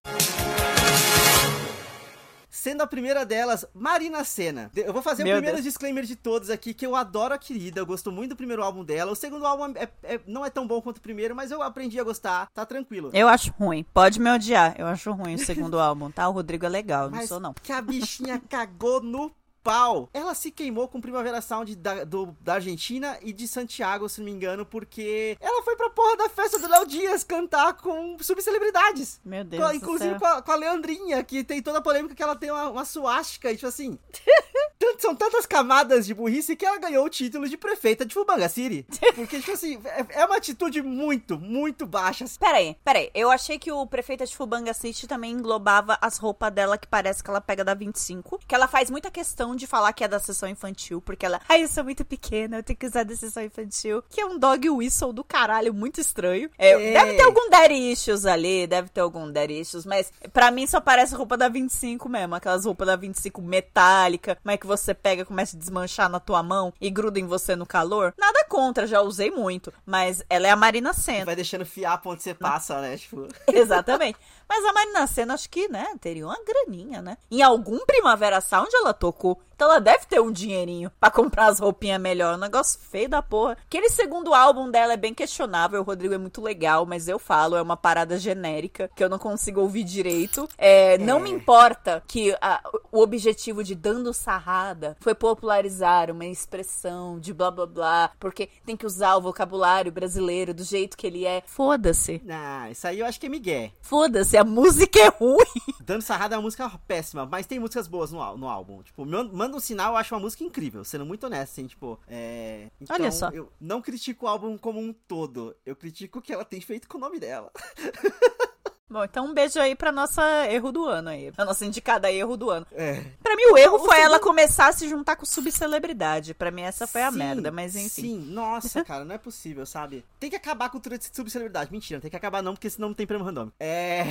Sendo a primeira delas, Marina Senna. Eu vou fazer Meu o primeiro Deus. disclaimer de todos aqui, que eu adoro a querida, eu gosto muito do primeiro álbum dela. O segundo álbum é- é- não é tão bom quanto o primeiro, mas eu aprendi a gostar, tá tranquilo. Eu acho ruim. Pode me odiar. Eu acho ruim o segundo álbum, tá? O Rodrigo é legal, não Mas sou não. que a bichinha cagou no pau. Ela se queimou com Primavera Sound da, do- da Argentina e de Santiago, se não me engano, porque ela foi pra porra da festa do Léo Dias cantar com subcelebridades. Meu Deus Com- do inclusive céu. com a, com a Leandrinha, que tem toda a polêmica que ela tem uma, uma suástica, e tipo assim. são tantas camadas de burrice que ela ganhou o título de prefeita de Fubanga City. Porque, tipo assim, é, é uma atitude muito, muito baixa. Peraí, peraí. Eu achei que o prefeito de Fubanga City também englobava as roupas dela que parece que ela pega da 25. Que ela faz muita questão de falar que é da sessão infantil, porque ela. Ai, eu sou muito pequena, eu tenho que usar da sessão infantil. Que é um dog whistle do caralho, muito estranho. É, É. Deve ter algum daddy issues ali, deve ter algum daddy issues, mas pra mim só parece roupa da 25 mesmo. Aquelas roupas da 25 metálica, como é que você pega, começa a desmanchar na tua mão e gruda em você no calor. Nada contra, já usei muito. Mas ela é a Marina Senna. Vai deixando fiar pra onde você passa, né? Tipo. Exatamente. Mas a Marina Senna, acho que, né, teria uma graninha, né? Em algum Primavera Sound ela tocou. Então ela deve ter um dinheirinho pra comprar as roupinhas melhor. Um negócio feio da porra. Aquele segundo álbum dela é bem questionável. O Rodrigo é muito legal, mas eu falo, é uma parada genérica que eu não consigo ouvir direito. É, Não me importa que a- o objetivo de Dando Sarrada foi popularizar uma expressão de blá blá blá, porque tem que usar o vocabulário brasileiro do jeito que ele é. Foda-se. Ah, isso aí eu acho que é migué. Foda-se, a música é ruim. Dando Sarrada é uma música péssima, mas tem músicas boas no, no álbum. Tipo, Man- Manda um Sinal eu acho uma música incrível, sendo muito honesto, assim, tipo, é... Então, Olha só. eu não critico o álbum como um todo, eu critico o que ela tem feito com o nome dela. Bom, então um beijo aí pra nossa erro do ano aí. A nossa indicada erro do ano. É. Pra mim, o erro O foi segundo- ela começar a se juntar com subcelebridade. Pra mim, essa foi a Sim, merda, mas enfim. Sim, nossa, cara, não é possível, sabe? Tem que acabar com a cultura de subcelebridade. Mentira, não tem que acabar não, porque senão não tem prêmio random. É.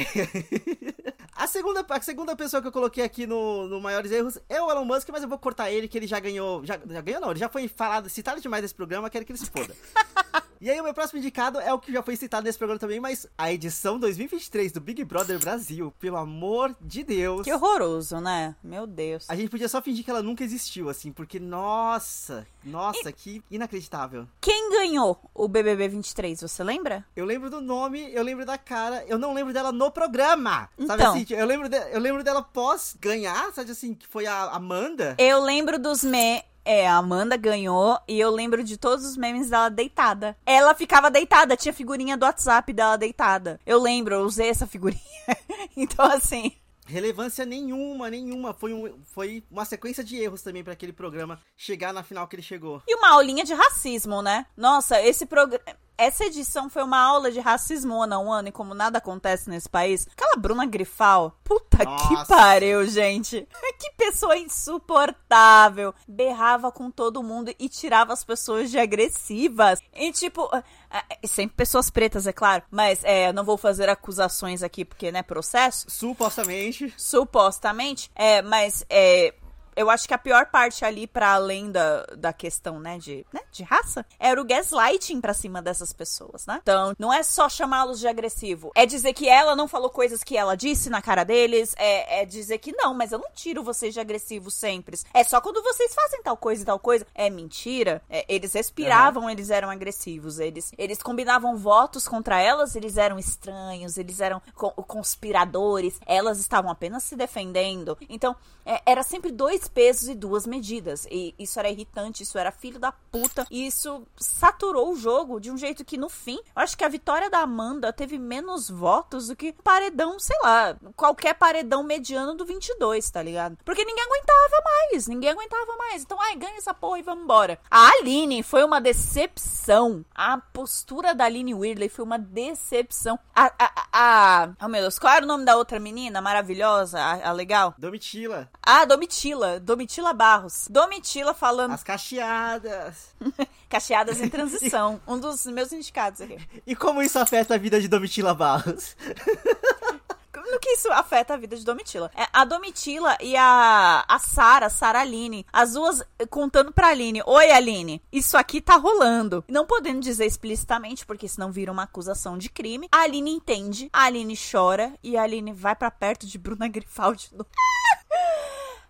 a, segunda, a segunda pessoa que eu coloquei aqui no, no Maiores Erros é o Elon Musk, mas eu vou cortar ele, que ele já ganhou. Já, já ganhou, não, ele já foi falado, citado demais nesse programa, quero que ele se foda. E aí, o meu próximo indicado é o que já foi citado nesse programa também, mas a edição 2023 do Big Brother Brasil, pelo amor de Deus. Que horroroso, né? Meu Deus. A gente podia só fingir que ela nunca existiu, assim, porque, nossa, nossa, que inacreditável. Quem ganhou o BBB 23, você lembra? Eu lembro do nome, eu lembro da cara, eu não lembro dela no programa. Sabe Então. assim, eu lembro, de- eu lembro dela pós ganhar, sabe assim, que foi a Amanda. Eu lembro dos me... É, a Amanda ganhou e eu lembro de todos os memes dela deitada. Ela ficava deitada, tinha figurinha do WhatsApp dela deitada. Eu lembro, eu usei essa figurinha. então, assim, Relevância nenhuma, nenhuma. Foi, um, foi uma sequência de erros também pra aquele programa chegar na final que ele chegou. E uma aulinha de racismo, né? Nossa, esse programa. Essa edição foi uma aula de racismo one on one, e como nada acontece nesse país. Aquela Bruna Grifal. Puta que Nossa. pariu, gente. Que pessoa insuportável. Berrava com todo mundo e tirava as pessoas de agressivas. E tipo. ah, ah, Sempre pessoas pretas, é claro. Mas é, não vou fazer acusações aqui porque, né, processo Supostamente. supostamente, é, mas é, eu acho que a pior parte ali, para além da, da questão, né, de, né, de raça, era o gaslighting pra cima dessas pessoas, né? Então, não é só chamá-los de agressivo, é dizer que ela não falou coisas que ela disse na cara deles, é, é dizer que não, mas eu não tiro vocês de agressivos sempre. É só quando vocês fazem tal coisa e tal coisa. É mentira. É, eles respiravam, uhum. eles eram agressivos. Eles, eles combinavam votos contra elas, eles eram estranhos, eles eram co conspiradores. Elas estavam apenas se defendendo. Então, é, era sempre dois pesos e duas medidas. E isso era irritante, isso era filho da puta. E isso saturou o jogo de um jeito que, no fim, eu acho que a vitória da Amanda teve menos votos do que paredão, sei lá, qualquer paredão mediano do 22, tá ligado? Porque ninguém aguentava mais, ninguém aguentava mais. Então, ai, ganha essa porra e vamos embora. A Aline foi uma decepção. A postura da Aline Weirdley foi uma decepção. A, a, a, a, Oh, meu Deus, qual era o nome da outra menina maravilhosa, a, a legal? Domitila. Ah, Domitila. Domitila Barros. Domitila falando. As cacheadas. cacheadas em transição. um dos meus indicados aqui. E como isso afeta a vida de Domitila Barros? no que isso afeta a vida de Domitila. É, a Domitila e a, a Sara, Sara Aline, as duas contando pra Aline: Oi, Aline, isso aqui tá rolando. Não podendo dizer explicitamente, porque senão vira uma acusação de crime. A Aline entende, a Aline chora e a Aline vai para perto de Bruna Grifaldi.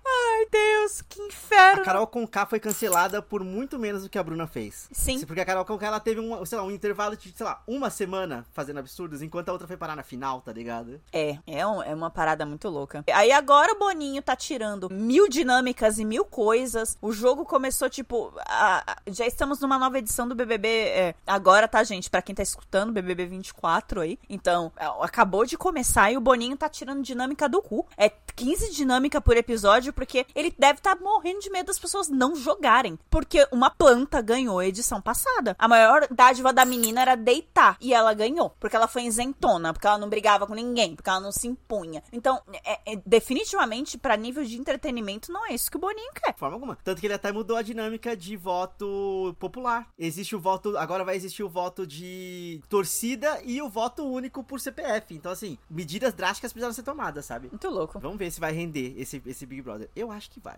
Ai, Deus, que inferno. A Carol Conká foi cancelada por muito menos do que a Bruna fez. Sim. Porque a Carol Conká, ela teve um, sei lá, um intervalo de, sei lá, uma semana fazendo absurdos, enquanto a outra foi parar na final, tá ligado? É, é, um, é uma parada muito louca. Aí agora o Boninho tá tirando mil dinâmicas e mil coisas. O jogo começou, tipo, a, a, já estamos numa nova edição do BBB é, agora, tá, gente? Pra quem tá escutando, BBB 24 aí. Então, é, acabou de começar e o Boninho tá tirando dinâmica do cu. É 15 dinâmica por episódio, porque ele deve estar tá morrendo de medo das pessoas não jogarem. Porque uma planta ganhou a edição passada. A maior dádiva da menina era deitar. E ela ganhou. Porque ela foi isentona. Porque ela não brigava com ninguém. Porque ela não se impunha. Então, é, é, definitivamente, para nível de entretenimento, não é isso que o Boninho quer. De forma alguma. Tanto que ele até mudou a dinâmica de voto popular. Existe o voto. Agora vai existir o voto de torcida e o voto único por CPF. Então, assim, medidas drásticas precisaram ser tomadas, sabe? Muito louco. Vamos ver se vai render esse, esse Big Brother. Eu acho que vai.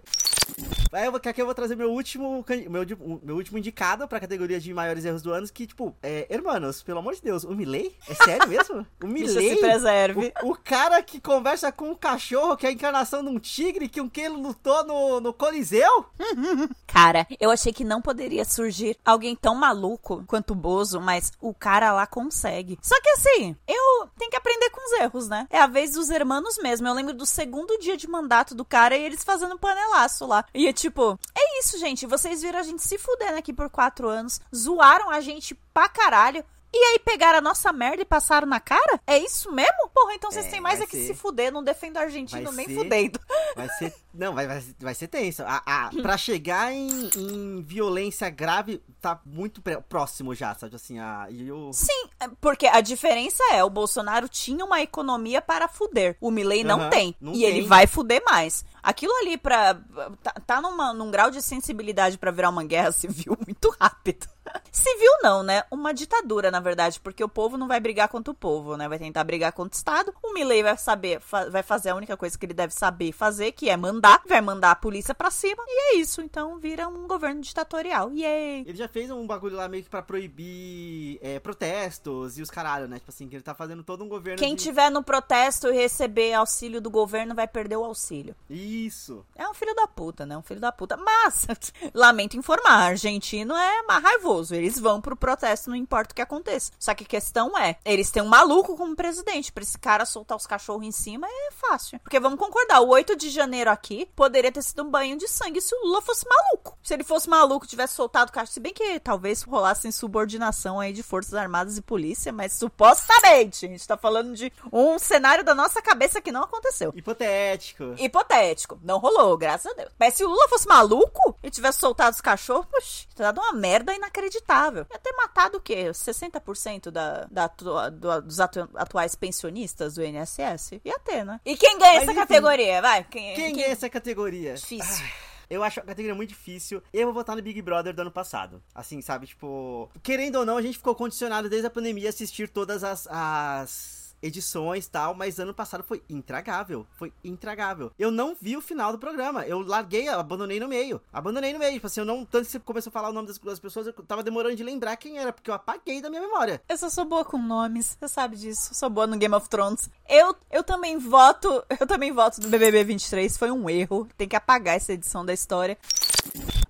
Aí eu, aqui eu vou trazer meu último, meu, meu último indicado pra categoria de maiores erros do ano, que, tipo, é, hermanos, pelo amor de Deus, o Milley? É sério mesmo? O Milley? se preserve. O, o, cara que conversa com um cachorro, que é a encarnação de um tigre, que um que lutou no, no Coliseu? cara, eu achei que não poderia surgir alguém tão maluco quanto o Bozo, mas o cara lá consegue. Só que assim, eu tenho que aprender com os erros, né? É a vez dos hermanos mesmo. Eu lembro do segundo dia de mandato do cara e eles fazendo panelaço lá. E é tipo, é isso, gente. Vocês viram a gente se fudendo aqui por quatro anos, zoaram a gente pra caralho. E aí pegaram a nossa merda e passaram na cara? É isso mesmo? Porra, então vocês é, têm mais é que se fuder, não defendo o argentino vai nem ser, fudendo. Vai ser. Não, vai, vai, vai ser tenso. A, a, pra chegar em, em violência grave, tá muito próximo já, sabe? Assim, a, eu... Sim, é, porque a diferença é, o Bolsonaro tinha uma economia para fuder. O Milley não tem. Não e tem. ele vai fuder mais. Aquilo ali pra. tá, tá numa, num grau de sensibilidade para virar uma guerra civil muito rápido. Civil não, né? Uma ditadura, na verdade, porque o povo não vai brigar contra o povo, né? Vai tentar brigar contra o Estado. O Milley vai saber, fa vai fazer a única coisa que ele deve saber fazer, que é mandar, vai mandar a polícia pra cima, e é isso. Então vira um governo ditatorial. Yay! Ele já fez um bagulho lá meio que pra proibir é, protestos e os caralho, né? Tipo assim, que ele tá fazendo todo um governo. Quem de... tiver no protesto e receber auxílio do governo vai perder o auxílio. Isso. É um filho da puta, né? Um filho da puta. Mas, lamento informar, argentino é mais raivoso. Eles vão pro protesto, não importa o que aconteça. Só que a questão é, eles têm um maluco como presidente. Pra esse cara soltar os cachorros em cima é fácil. Porque vamos concordar, o 8 de janeiro aqui poderia ter sido um banho de sangue se o Lula fosse maluco. Se ele fosse maluco, tivesse soltado o cachorro. Se bem que talvez rolasse insubordinação aí de Forças Armadas e polícia, mas supostamente. A gente tá falando de um cenário da nossa cabeça que não aconteceu. Hipotético. Hipotético. Não rolou, graças a Deus. Mas se o Lula fosse maluco e tivesse soltado os cachorros, puxa, teria dado uma merda inacreditável. Ia ter matado o quê? 60% da, da, do, dos atu, atuais pensionistas do INSS? Ia ter, né? E quem ganha Mas, essa enfim, categoria? Vai. Quem, quem, quem essa categoria? Difícil. Ah. Eu acho a categoria muito difícil. Eu vou votar no Big Brother do ano passado. Assim, sabe? Tipo, querendo ou não, a gente ficou condicionado desde a pandemia a assistir todas as, as edições tal, mas ano passado foi intragável. Foi intragável. Eu não vi o final do programa. Eu larguei, abandonei no meio. Abandonei no meio. Tipo assim, eu não. Tanto que você começou a falar o nome das, das pessoas, eu tava demorando de lembrar quem era, porque eu apaguei da minha memória. Eu só sou boa com nomes, você sabe disso. Sou boa no Game of Thrones. Eu, eu também voto, eu também voto do BBB 23. Foi um erro. Tem que apagar essa edição da história.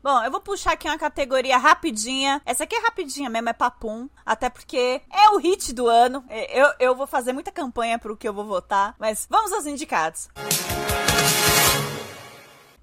Bom, eu vou puxar aqui uma categoria rapidinha. Essa aqui é rapidinha mesmo, é papum. Até porque é o hit do ano. É, Eu, eu vou fazer muita campanha pro que eu vou votar. Mas vamos aos indicados.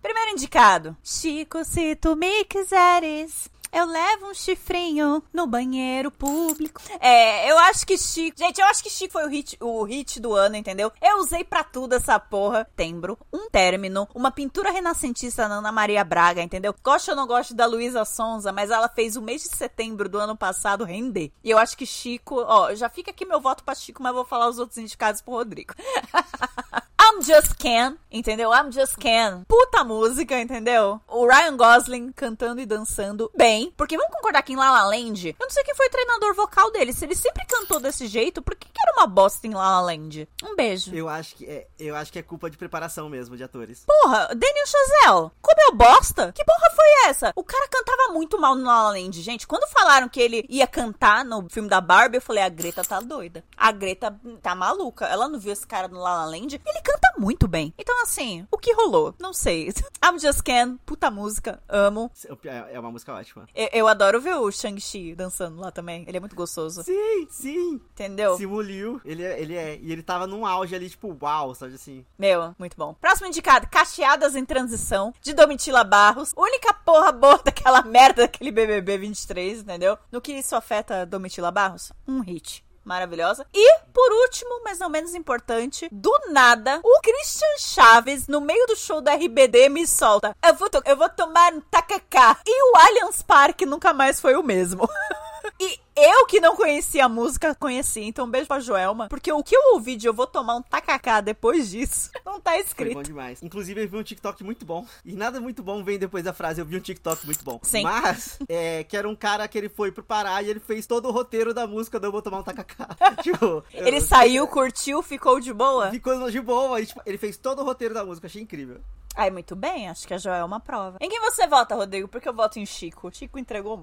Primeiro indicado. Chico, se tu me quiseres. Eu levo um chifrinho no banheiro público. É, eu acho que Chico. Gente, eu acho que Chico foi o hit, o hit do ano, entendeu? Eu usei pra tudo essa porra. Tembro, um término, uma pintura renascentista da Ana Maria Braga, entendeu? Gosto ou não gosto da Luísa Sonza, mas ela fez o mês de setembro do ano passado render. E eu acho que Chico. Ó, já fica aqui meu voto pra Chico, mas vou falar os outros indicados pro Rodrigo. I'm Just Ken, entendeu? I'm Just Ken. Puta música, entendeu? O Ryan Gosling cantando e dançando bem. Porque vamos concordar que em La La Land, eu não sei quem foi o treinador vocal dele. Se ele sempre cantou desse jeito, por que, que era uma bosta em La La Land? Um beijo. Eu acho que é, eu acho que é culpa de preparação mesmo de atores. Porra, Daniel Chazelle, comeu bosta? Que porra foi essa? O cara cantava muito mal no La La Land, gente. Quando falaram que ele ia cantar no filme da Barbie, eu falei, a Greta tá doida. A Greta tá maluca. Ela não viu esse cara no La La Land? Ele canta muito bem. Então, assim, o que rolou? Não sei. I'm Just Ken, puta música, amo. É é uma música ótima. Eu, eu adoro ver o Shang-Chi dançando lá também. Ele é muito gostoso. Sim, sim. Entendeu? Simu Liu, ele é, ele é. E ele tava num auge ali, tipo, uau, sabe assim. Meu, muito bom. Próximo indicado, Cacheadas em Transição, de Domitila Barros. Única porra boa daquela merda daquele BBB 23, entendeu? No que isso afeta Domitila Barros? Um hit. Maravilhosa. E, por último, mas não menos importante, do nada, o Christian Chaves, no meio do show da RBD, me solta. Eu vou, eu vou tomar um tacacá. E o Allianz Parque nunca mais foi o mesmo. E eu que não conhecia a música, conheci. Então, um beijo pra Joelma. Porque o que eu ouvi de eu vou tomar um tacacá depois disso, não tá Foi escrito. bom demais. Inclusive, eu vi um TikTok muito bom. E nada muito bom vem depois da frase, eu vi um TikTok muito bom. Sim. Mas, é, que era um cara que ele foi pro Pará e ele fez todo o roteiro da música do Eu Vou Tomar um Tacacá. tipo, Ele eu- saiu, curtiu, ficou de boa? Ficou de boa. E, tipo, ele fez todo o roteiro da música, achei incrível. Ai, muito bem, acho que a Joel é uma prova. Em quem você vota, Rodrigo? Porque eu voto em Chico. Chico entregou.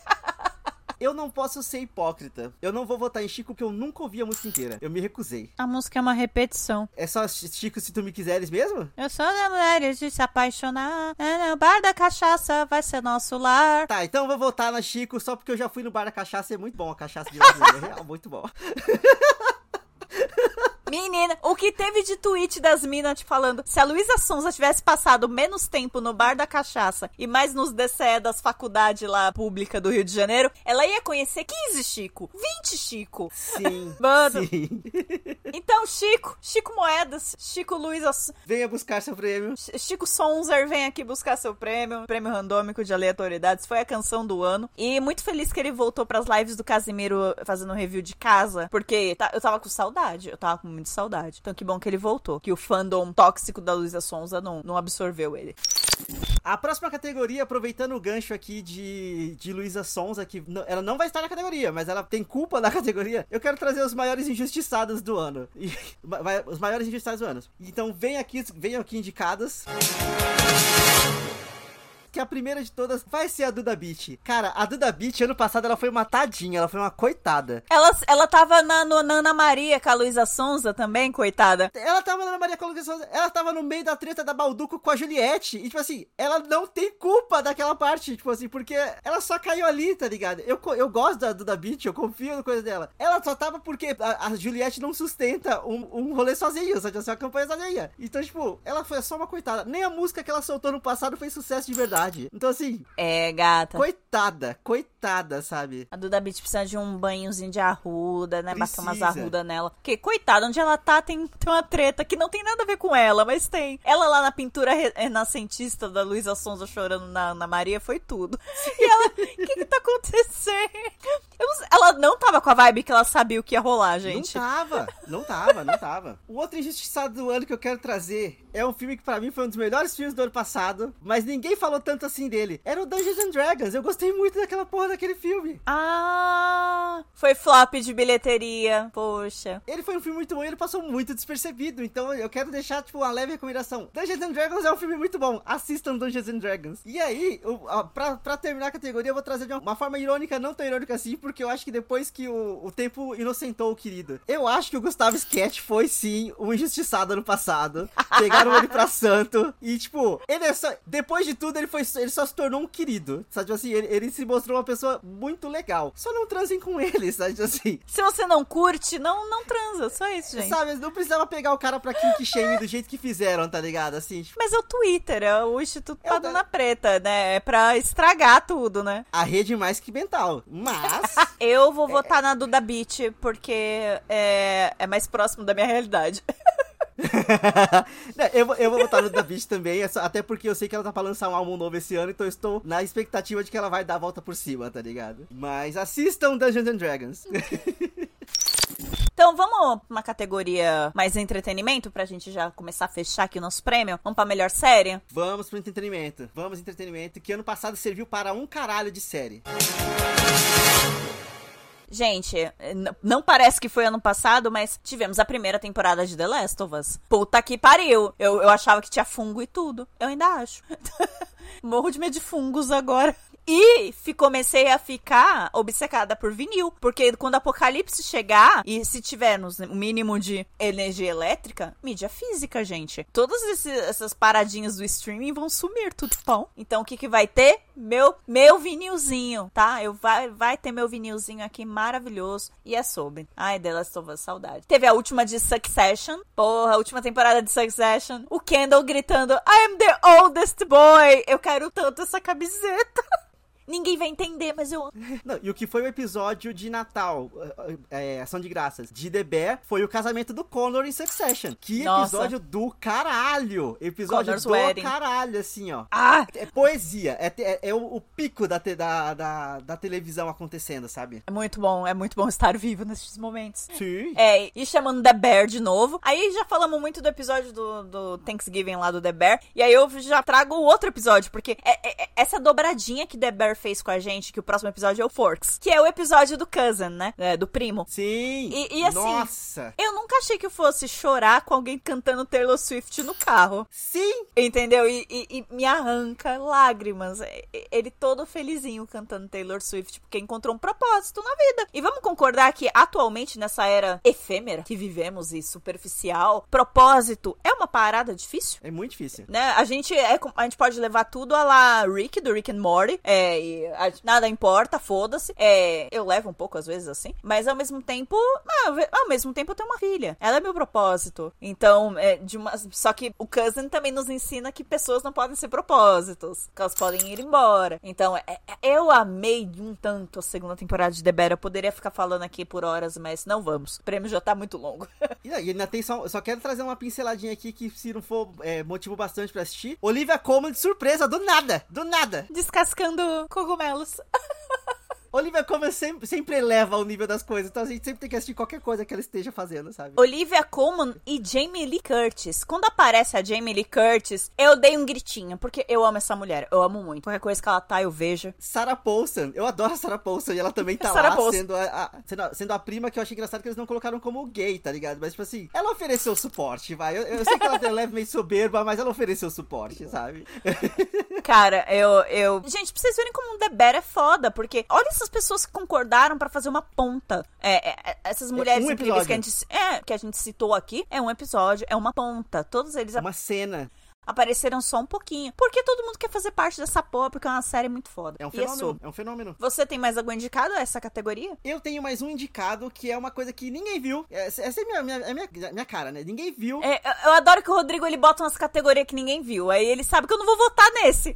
Eu não posso ser hipócrita. Eu não vou votar em Chico porque eu nunca ouvi a música inteira. Eu me recusei. A música é uma repetição. É só Chico se tu me quiseres mesmo? Eu sou da mulher de se apaixonar. É, O bar da cachaça vai ser nosso lar. Tá, então eu vou votar na Chico só porque eu já fui no bar da cachaça e é muito bom a cachaça de lá. é real, muito bom. Menina, o que teve de tweet das minas te falando? Se a Luísa Sonza tivesse passado menos tempo no bar da cachaça e mais nos DCE das faculdades lá pública do Rio de Janeiro, ela ia conhecer 15 Chico, 20 Chico. Sim. Mano. Sim. Então, Chico, Chico Moedas, Chico Luísa, Venha buscar seu prêmio. Chico Sonzer vem aqui buscar seu prêmio, prêmio randômico de aleatoriedades. Foi a canção do ano. E muito feliz que ele voltou pras lives do Casimiro fazendo review de casa, porque tá- eu tava com saudade, eu tava com muita saudade. Então que bom que ele voltou, que o fandom tóxico da Luísa Sonza não, não absorveu ele. A próxima categoria, aproveitando o gancho aqui de, de Luísa Sonza, que ela não vai estar na categoria, mas ela tem culpa na categoria, eu quero trazer os maiores injustiçados do ano. Os maiores injustiçados do ano. Então vem aqui, venham aqui indicadas. Que a primeira de todas vai ser a Duda Beat. Cara, a Duda Beat, ano passado, ela foi uma tadinha, ela foi uma coitada. Ela, ela tava na, no- na Ana Maria com a Luísa Sonza também, coitada. Ela tava na Maria Colocação, ela tava no meio da treta da Balduco com a Juliette. E, tipo assim, ela não tem culpa daquela parte, tipo assim, porque ela só caiu ali, tá ligado? Eu, eu gosto da Duda Beat, eu confio no coisa dela. Ela só tava porque a, a Juliette não sustenta um, um rolê sozinha, só tinha uma campanha sozinha. Então, tipo, ela foi só uma coitada. Nem a música que ela soltou no passado fez sucesso de verdade. Então, assim, É, gata. coitada, coitada, sabe? A Duda Beat precisa de um banhozinho de arruda, né? Bater umas Precisa. arruda nela. Porque, coitada, onde ela tá tem, tem uma treta que não tem nada a ver com ela, mas tem. Ela lá na pintura re- renascentista da Luísa Sonza chorando na, na Maria foi tudo. E ela, o que que tá acontecendo? Não ela não tava com a vibe que ela sabia o que ia rolar, gente. Não tava, não tava, não tava. O outro injustiçado do ano que eu quero trazer é um filme que pra mim foi um dos melhores filmes do ano passado, mas ninguém falou tanto tanto assim dele. Era o Dungeons and Dragons. Eu gostei muito daquela porra daquele filme. Ah, foi flop de bilheteria. Poxa. Ele foi um filme muito bom e ele passou muito despercebido. Então eu quero deixar, tipo, uma leve recomendação. Dungeons and Dragons é um filme muito bom. Assistam Dungeons and Dragons. E aí, eu, pra, pra terminar a categoria, eu vou trazer de uma, uma forma irônica, não tão irônica assim, porque eu acho que depois que o, o tempo inocentou o querido, eu acho que o Gustavo Sketch foi sim o injustiçado ano passado. Pegaram ele pra santo. E, tipo, ele é só. Depois de tudo, ele, foi, ele só se tornou um querido. Sabe assim, ele, ele se mostrou uma pessoa muito legal. Só não transem com ele, sabe assim. Se você não curte, não, não transa. Só isso, gente. Sabe, não precisava pegar o cara pra kink shame do jeito que fizeram, tá ligado? Assim, tipo, Mas é o Twitter, é o Instituto Eu- Paduna Preta, né? É pra estragar tudo, né? a rede mais que mental. Mas. Eu vou votar na Duda Beat, porque é, é mais próximo da minha realidade. Eu, vou- eu vou botar no da Beach também, é até porque eu sei que ela tá pra lançar um álbum novo esse ano, então eu estou na expectativa de que ela vai dar a volta por cima, tá ligado? Mas assistam Dungeons and Dragons. Então vamos pra uma categoria mais entretenimento, pra gente já começar a fechar aqui o nosso prêmio. Vamos pra melhor série? Vamos pro entretenimento. Vamos entretenimento, que ano passado serviu para um caralho de série. Gente, não parece que foi ano passado, mas tivemos a primeira temporada de The Last of Us. Puta que pariu! Eu, eu achava que tinha fungo e tudo. Eu ainda acho. Morro de medo de fungos agora. E comecei a ficar obcecada por vinil. Porque quando o apocalipse chegar, e se tivermos o mínimo de energia elétrica, mídia física, gente. Todas essas paradinhas do streaming vão sumir, tudo bom. Então o que, que vai ter? Meu, meu vinilzinho, tá? Eu vai, vai ter meu vinilzinho aqui maravilhoso. E é sobre. Ai, The Last of Us, saudade. Teve a última de Succession. Porra, a última temporada de Succession. O Kendall gritando: I am the oldest boy. Eu quero tanto essa camiseta. Ninguém vai entender, mas eu. Não, e o que foi o episódio de Natal, é, Ação de Graças, de The Bear, foi o casamento do Connor em Succession. Que Nossa. episódio do caralho! Episódio Connor's do Wedding. caralho, assim, ó. Ah! É poesia, é, é, é o, o pico da, te- da, da, da televisão acontecendo, sabe? É muito bom, é muito bom estar vivo nesses momentos. Sim. É, e chamando The Bear de novo. Aí já falamos muito do episódio do, do Thanksgiving lá do The Bear. E aí eu já trago o outro episódio, porque é, é- é essa dobradinha que The Bear fez com a gente, que o próximo episódio é o Forks. Que é o episódio do cousin, né? É, do primo. Sim. E- e assim- Nossa. Eu nunca achei que eu fosse chorar com alguém cantando Taylor Swift no carro. Sim. Entendeu? E, e- e me arranca lágrimas. Ele todo felizinho cantando Taylor Swift, porque encontrou um propósito na vida. E vamos concordar que atualmente, nessa era efêmera que vivemos e superficial, propósito é uma parada difícil. É muito difícil. Né? A gente é a gente pode levar tudo a lá Rick do Rick and Morty, é, e nada importa, foda-se. É, eu levo um pouco às vezes assim, mas ao mesmo tempo, ah, ao mesmo tempo eu tenho uma filha. Ela é meu propósito. Então, é, de uma, só que o cousin também nos ensina que pessoas não podem ser propósitos, que elas podem ir embora. Então, é- é- eu amei de um tanto a segunda temporada de The Bear. Eu poderia ficar falando aqui por horas, mas não vamos. O prêmio já tá muito longo. E ainda tem só, só quero trazer uma pinceladinha aqui que se não for é, motivo bastante pra assistir. Olivia Colman de surpresa, do nada, do nada. Descascando cogumelos. Olivia Colman sempre, sempre eleva o nível das coisas, então a gente sempre tem que assistir qualquer coisa que ela esteja fazendo, sabe? Olivia Colman e Jamie Lee Curtis. Quando aparece a JamieLee Curtis, eu dei um gritinho, porque eu amo essa mulher. Eu amo muito. Qualquer coisa que ela tá, eu vejo. Sarah Paulson, eu adoro a Sarah Paulson e ela também tá Sarah lá Paulson. sendo a, a- sendo, a, sendo a prima que eu achei engraçado que eles não colocaram como gay, tá ligado? Mas tipo assim, ela ofereceu suporte, vai. Eu, eu sei que ela é levemente soberba, mas ela ofereceu suporte, sabe? Cara, eu, eu. Gente, pra vocês verem como o The Bear é foda, porque olha essas pessoas que concordaram pra fazer uma ponta. É, é, é, essas mulheres um incríveis que a, gente, é, que a gente citou aqui, é um episódio, é uma ponta. Todos eles Uma cena. Apareceram só um pouquinho. Porque todo mundo quer fazer parte dessa porra, porque é uma série muito foda. É um é fenômeno, sobre. é um fenômeno. Você tem mais algum indicado a essa categoria? Eu tenho mais um indicado que é uma coisa que ninguém viu. Essa essa é minha, minha, é minha, minha cara, né? Ninguém viu. É, eu- adoro que o Rodrigo ele bota umas categorias que ninguém viu. Aí ele sabe que eu não vou votar nesse.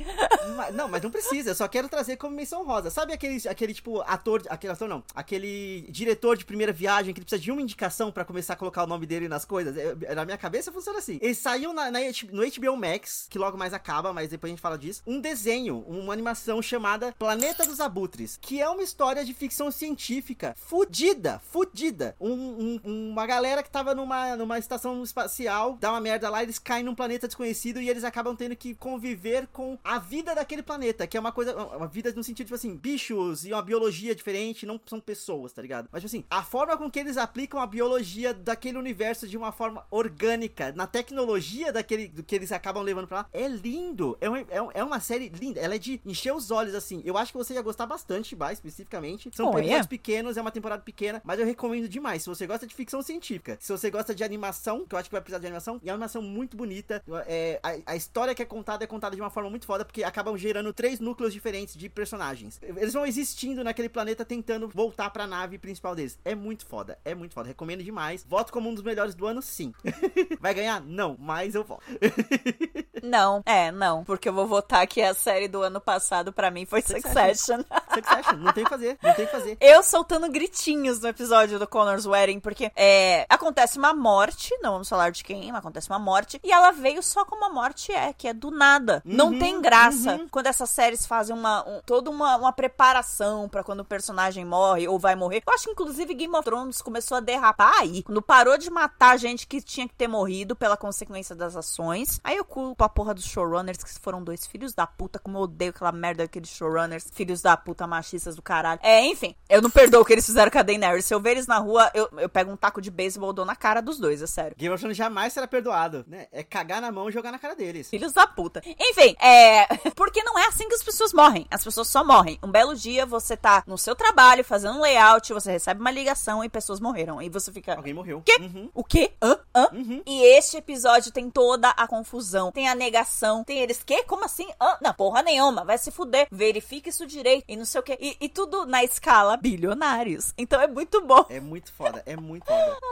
Mas- não, mas não precisa. Eu só quero trazer como menção rosa. Sabe aquele, aquele tipo, ator. Aquele ator não. Aquele diretor de primeira viagem que ele precisa de uma indicação pra começar a colocar o nome dele nas coisas? Eu- na minha cabeça funciona assim. Eles saíam na, na no HBO Max, que logo mais acaba, mas depois a gente fala disso, um desenho, uma animação chamada Planeta dos Abutres, que é uma história de ficção científica fudida, fudida. Um, um- uma galera que tava numa, numa estação espacial, dá uma merda lá, eles caem num planeta desconhecido e eles acabam tendo que conviver com a vida daquele planeta, que é uma coisa, uma vida no sentido, tipo assim, bichos e uma biologia diferente, não são pessoas, tá ligado? Mas, tipo assim, a forma com que eles aplicam a biologia daquele universo de uma forma orgânica, na tecnologia daquele, do que eles acabam levando pra lá, é lindo. É, um- é, um- é uma série linda. Ela é de encher os olhos, assim. Eu acho que você ia gostar bastante, vai, especificamente. São Olha. episódios pequenos, é uma temporada pequena, mas eu recomendo demais. Se você gosta de ficção científica, se você gosta de animação, que eu acho que vai precisar de animação, e é uma animação muito bonita. É, a, a história que é contada é contada de uma forma muito foda, porque acabam gerando três núcleos diferentes de personagens. Eles vão existindo naquele planeta tentando voltar pra nave principal deles. É muito foda, é muito foda. Recomendo demais. Voto como um dos melhores do ano, sim. vai ganhar? Não, mas eu voto. Não, é, não. Porque eu vou votar que a série do ano passado pra mim foi Succession. Succession, não tem o que fazer, não tem o que fazer. Eu soltando gritinhos no episódio do Connor's Wedding, porque é, acontece uma morte, não vamos falar de quem, mas acontece uma morte, e ela veio só como a morte é, que é do nada. não tem graça quando essas séries fazem uma, um- toda uma, uma preparação pra quando o personagem morre ou vai morrer. Eu acho que, inclusive, Game of Thrones começou a derrapar aí, quando parou de matar gente que tinha que ter morrido pela consequência das ações. Aí culpo a porra dos showrunners, que foram dois filhos da puta, como eu odeio aquela merda daqueles showrunners, filhos da puta machistas do caralho. É, enfim, eu não perdoo o que eles fizeram com a Daenerys. Se eu ver eles na rua, eu, eu pego um taco de beisebol e dou na cara dos dois, é sério. Game of Thrones jamais será perdoado, né? É cagar na mão e jogar na cara deles. Filhos da puta. Enfim, é. Porque não é assim que as pessoas morrem. As pessoas só morrem. Um belo dia você tá no seu trabalho fazendo um layout, você recebe uma ligação e pessoas morreram. E você fica. Alguém morreu. Quê? Uhum. O quê? Hã? Hã? E este episódio tem toda a confusão. Tem a negação. Tem eles, quê? Como assim? Hã? Não, porra nenhuma. Vai se fuder. Verifique isso direito. E não sei o quê. E, e tudo na escala bilionários. Então é muito bom. É muito foda, é muito foda.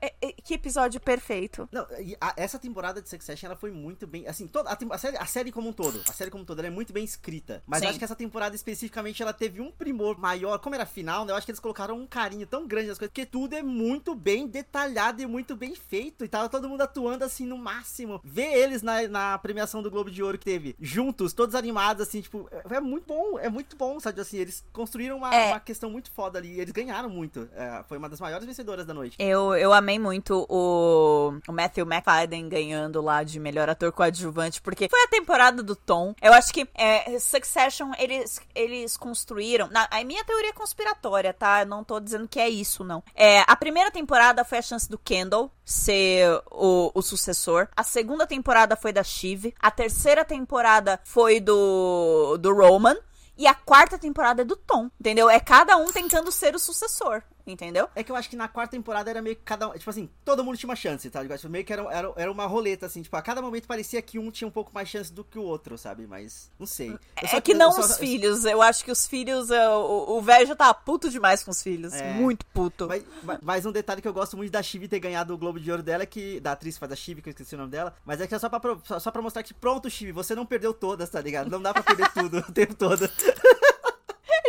É- é- que episódio perfeito. Não, a- essa temporada de Succession, ela foi muito bem, assim, toda a, a série, a série como um todo, a série como um todo, ela é muito bem escrita. Mas acho que essa temporada especificamente, ela teve um primor maior, como era final, né, eu acho que eles colocaram um carinho tão grande nas coisas, porque tudo é muito bem detalhado e muito bem feito, e tava todo mundo atuando, assim, no máximo. Ver eles na, na premiação do Globo de Ouro que teve, juntos, todos animados, assim, tipo, é, é muito bom, é muito bom, sabe, assim, eles construíram uma, É. uma questão muito foda ali, eles ganharam muito. É, foi uma das maiores vencedoras da noite. Eu, eu amei muito o, o Matthew McFadden ganhando lá de melhor ator coadjuvante, porque foi a temporada do Tom. Eu acho que é, Succession, eles, eles construíram. Na, a minha teoria é conspiratória, tá? Eu não tô dizendo que é isso, não. É, a primeira temporada foi a chance do Kendall ser o, o sucessor. A segunda temporada foi da Shiv. A terceira temporada foi do, do Roman. E a quarta temporada é do Tom, entendeu? É cada um tentando ser o sucessor, entendeu? É que eu acho que na quarta temporada era meio que cada um. Tipo assim, todo mundo tinha uma chance, tá? Tipo, meio que era, era, era uma roleta, assim. Tipo, a cada momento parecia que um tinha um pouco mais chance do que o outro, sabe? Mas não sei. É só- que eu não só- os filhos. Eu acho que os filhos. é, O o velho já tá puto demais com os filhos. É. Muito puto. Mas, mas- mas um detalhe que eu gosto muito da Chive ter ganhado o Globo de Ouro dela é que. Da atriz que faz a Chive, que eu esqueci o nome dela. Mas é que é só pra, só, só pra mostrar que, pronto, Chive, você não perdeu todas, tá ligado? Não dá pra perder tudo o tempo todo.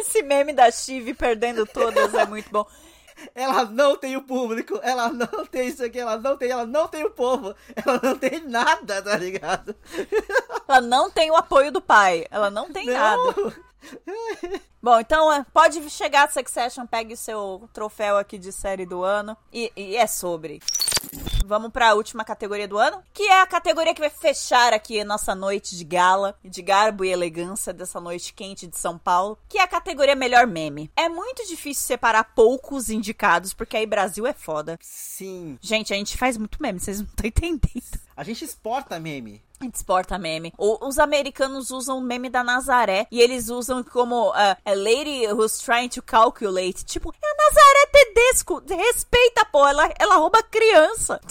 Esse meme da Chive perdendo todas é muito bom. Ela não tem o público, ela não tem isso aqui, ela não tem, ela não tem o povo, ela não tem nada, tá ligado? Ela não tem o apoio do pai. Ela não tem nada. Bom, então é, pode chegar a Succession, pegue o seu troféu aqui de série do ano. E, e é sobre. Vamos pra última categoria do ano, que é a categoria que vai fechar aqui a nossa noite de gala, de garbo e elegância dessa noite quente de São Paulo, que é a categoria melhor meme. É muito difícil separar poucos indicados, porque aí Brasil é foda. Sim. Gente, a gente faz muito meme, vocês não estão entendendo. A gente exporta meme. A gente exporta meme. O- os americanos usam o meme da Nazaré e eles usam como ah, a lady who's trying to calculate. Tipo, é a Nazaré Tedesco. Respeita, pô. Ela, ela rouba criança.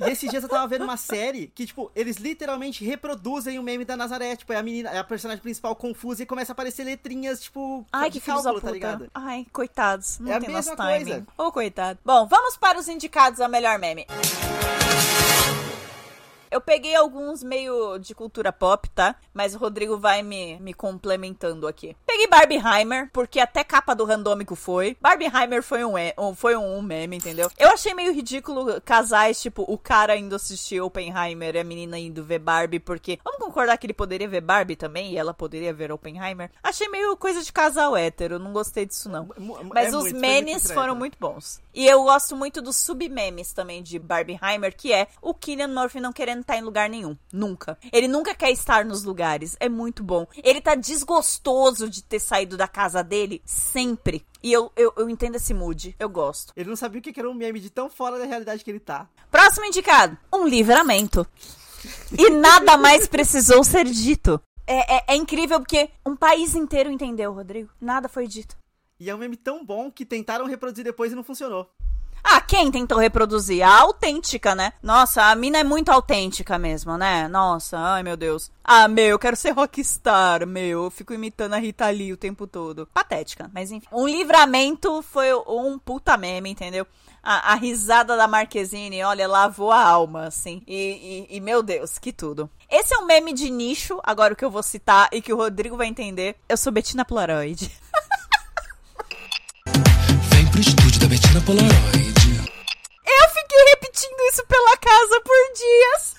E esses dias eu tava vendo uma série que, tipo, eles literalmente reproduzem o meme da Nazaré. Tipo, é a menina, é a personagem principal confusa e começa a aparecer letrinhas, tipo, Ai, que cálculo, tá ligado? Ai, coitados. Não É a tem nosso mesma timing. coisa. Ô, coitado. Bom, vamos para os indicados a melhor meme. Eu peguei alguns meio de cultura pop, tá? Mas o Rodrigo vai me, me complementando aqui. Peguei Barbieheimer, porque até capa do randômico foi. Barbieheimer foi um, foi um meme, entendeu? Eu achei meio ridículo casais, tipo, o cara indo assistir Oppenheimer e a menina indo ver Barbie, porque vamos concordar que ele poderia ver Barbie também e ela poderia ver Oppenheimer. Achei meio coisa de casal hétero, não gostei disso não. Mu- Mas é os muito, memes muito foram muito bons. E eu gosto muito dos submemes também de Barbieheimer, que é o Killian Murphy não querendo estar em lugar nenhum. Nunca. Ele nunca quer estar nos lugares. É muito bom. Ele tá desgostoso de ter saído da casa dele sempre. E eu, eu, eu entendo esse mood. Eu gosto. Ele não sabia o que que era um meme de tão fora da realidade que ele tá. Próximo indicado: um livramento. E nada mais precisou ser dito. É, é, é incrível porque um país inteiro entendeu, Rodrigo. Nada foi dito. E é um meme tão bom que tentaram reproduzir depois e não funcionou. Ah, quem tentou reproduzir? A autêntica, né? Nossa, a mina é muito autêntica mesmo, né? Nossa, ai meu Deus. Ah, meu, eu quero ser rockstar, meu. Eu fico imitando a Rita Lee o tempo todo. Patética, mas enfim. Um livramento foi um puta meme, entendeu? A, a risada da Marquezine, olha, lavou a alma, assim. E, e- e, meu Deus, que tudo. Esse é um meme de nicho, agora o que eu vou citar e que o Rodrigo vai entender. Eu sou Betina Polaroid. Vem pro estúdio da Betina Polaroid. Eu fiquei repetindo isso pela casa por dias.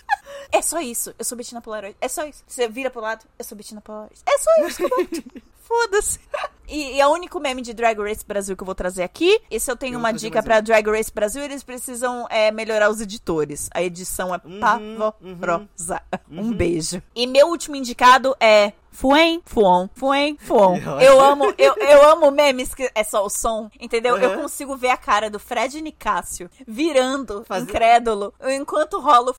É só isso. Eu sou Betina Polaroid. É só isso. Você vira pro lado, eu sou Betina Polaroid. É só isso. Foda-se. E, e é o único meme de Drag Race Brasil que eu vou trazer aqui. E se eu tenho Eu uma dica pra Drag Race Brasil, eles precisam é, melhorar os editores. A edição é Uhum, pavorosa. Um beijo. E meu último indicado é Fuen, Fuon, Fuen, Fuon. Eu amo, eu, eu amo memes que é só o som, entendeu? Eu Uhum. consigo ver a cara do Fred Nicásio virando, Fazer- incrédulo, enquanto rola o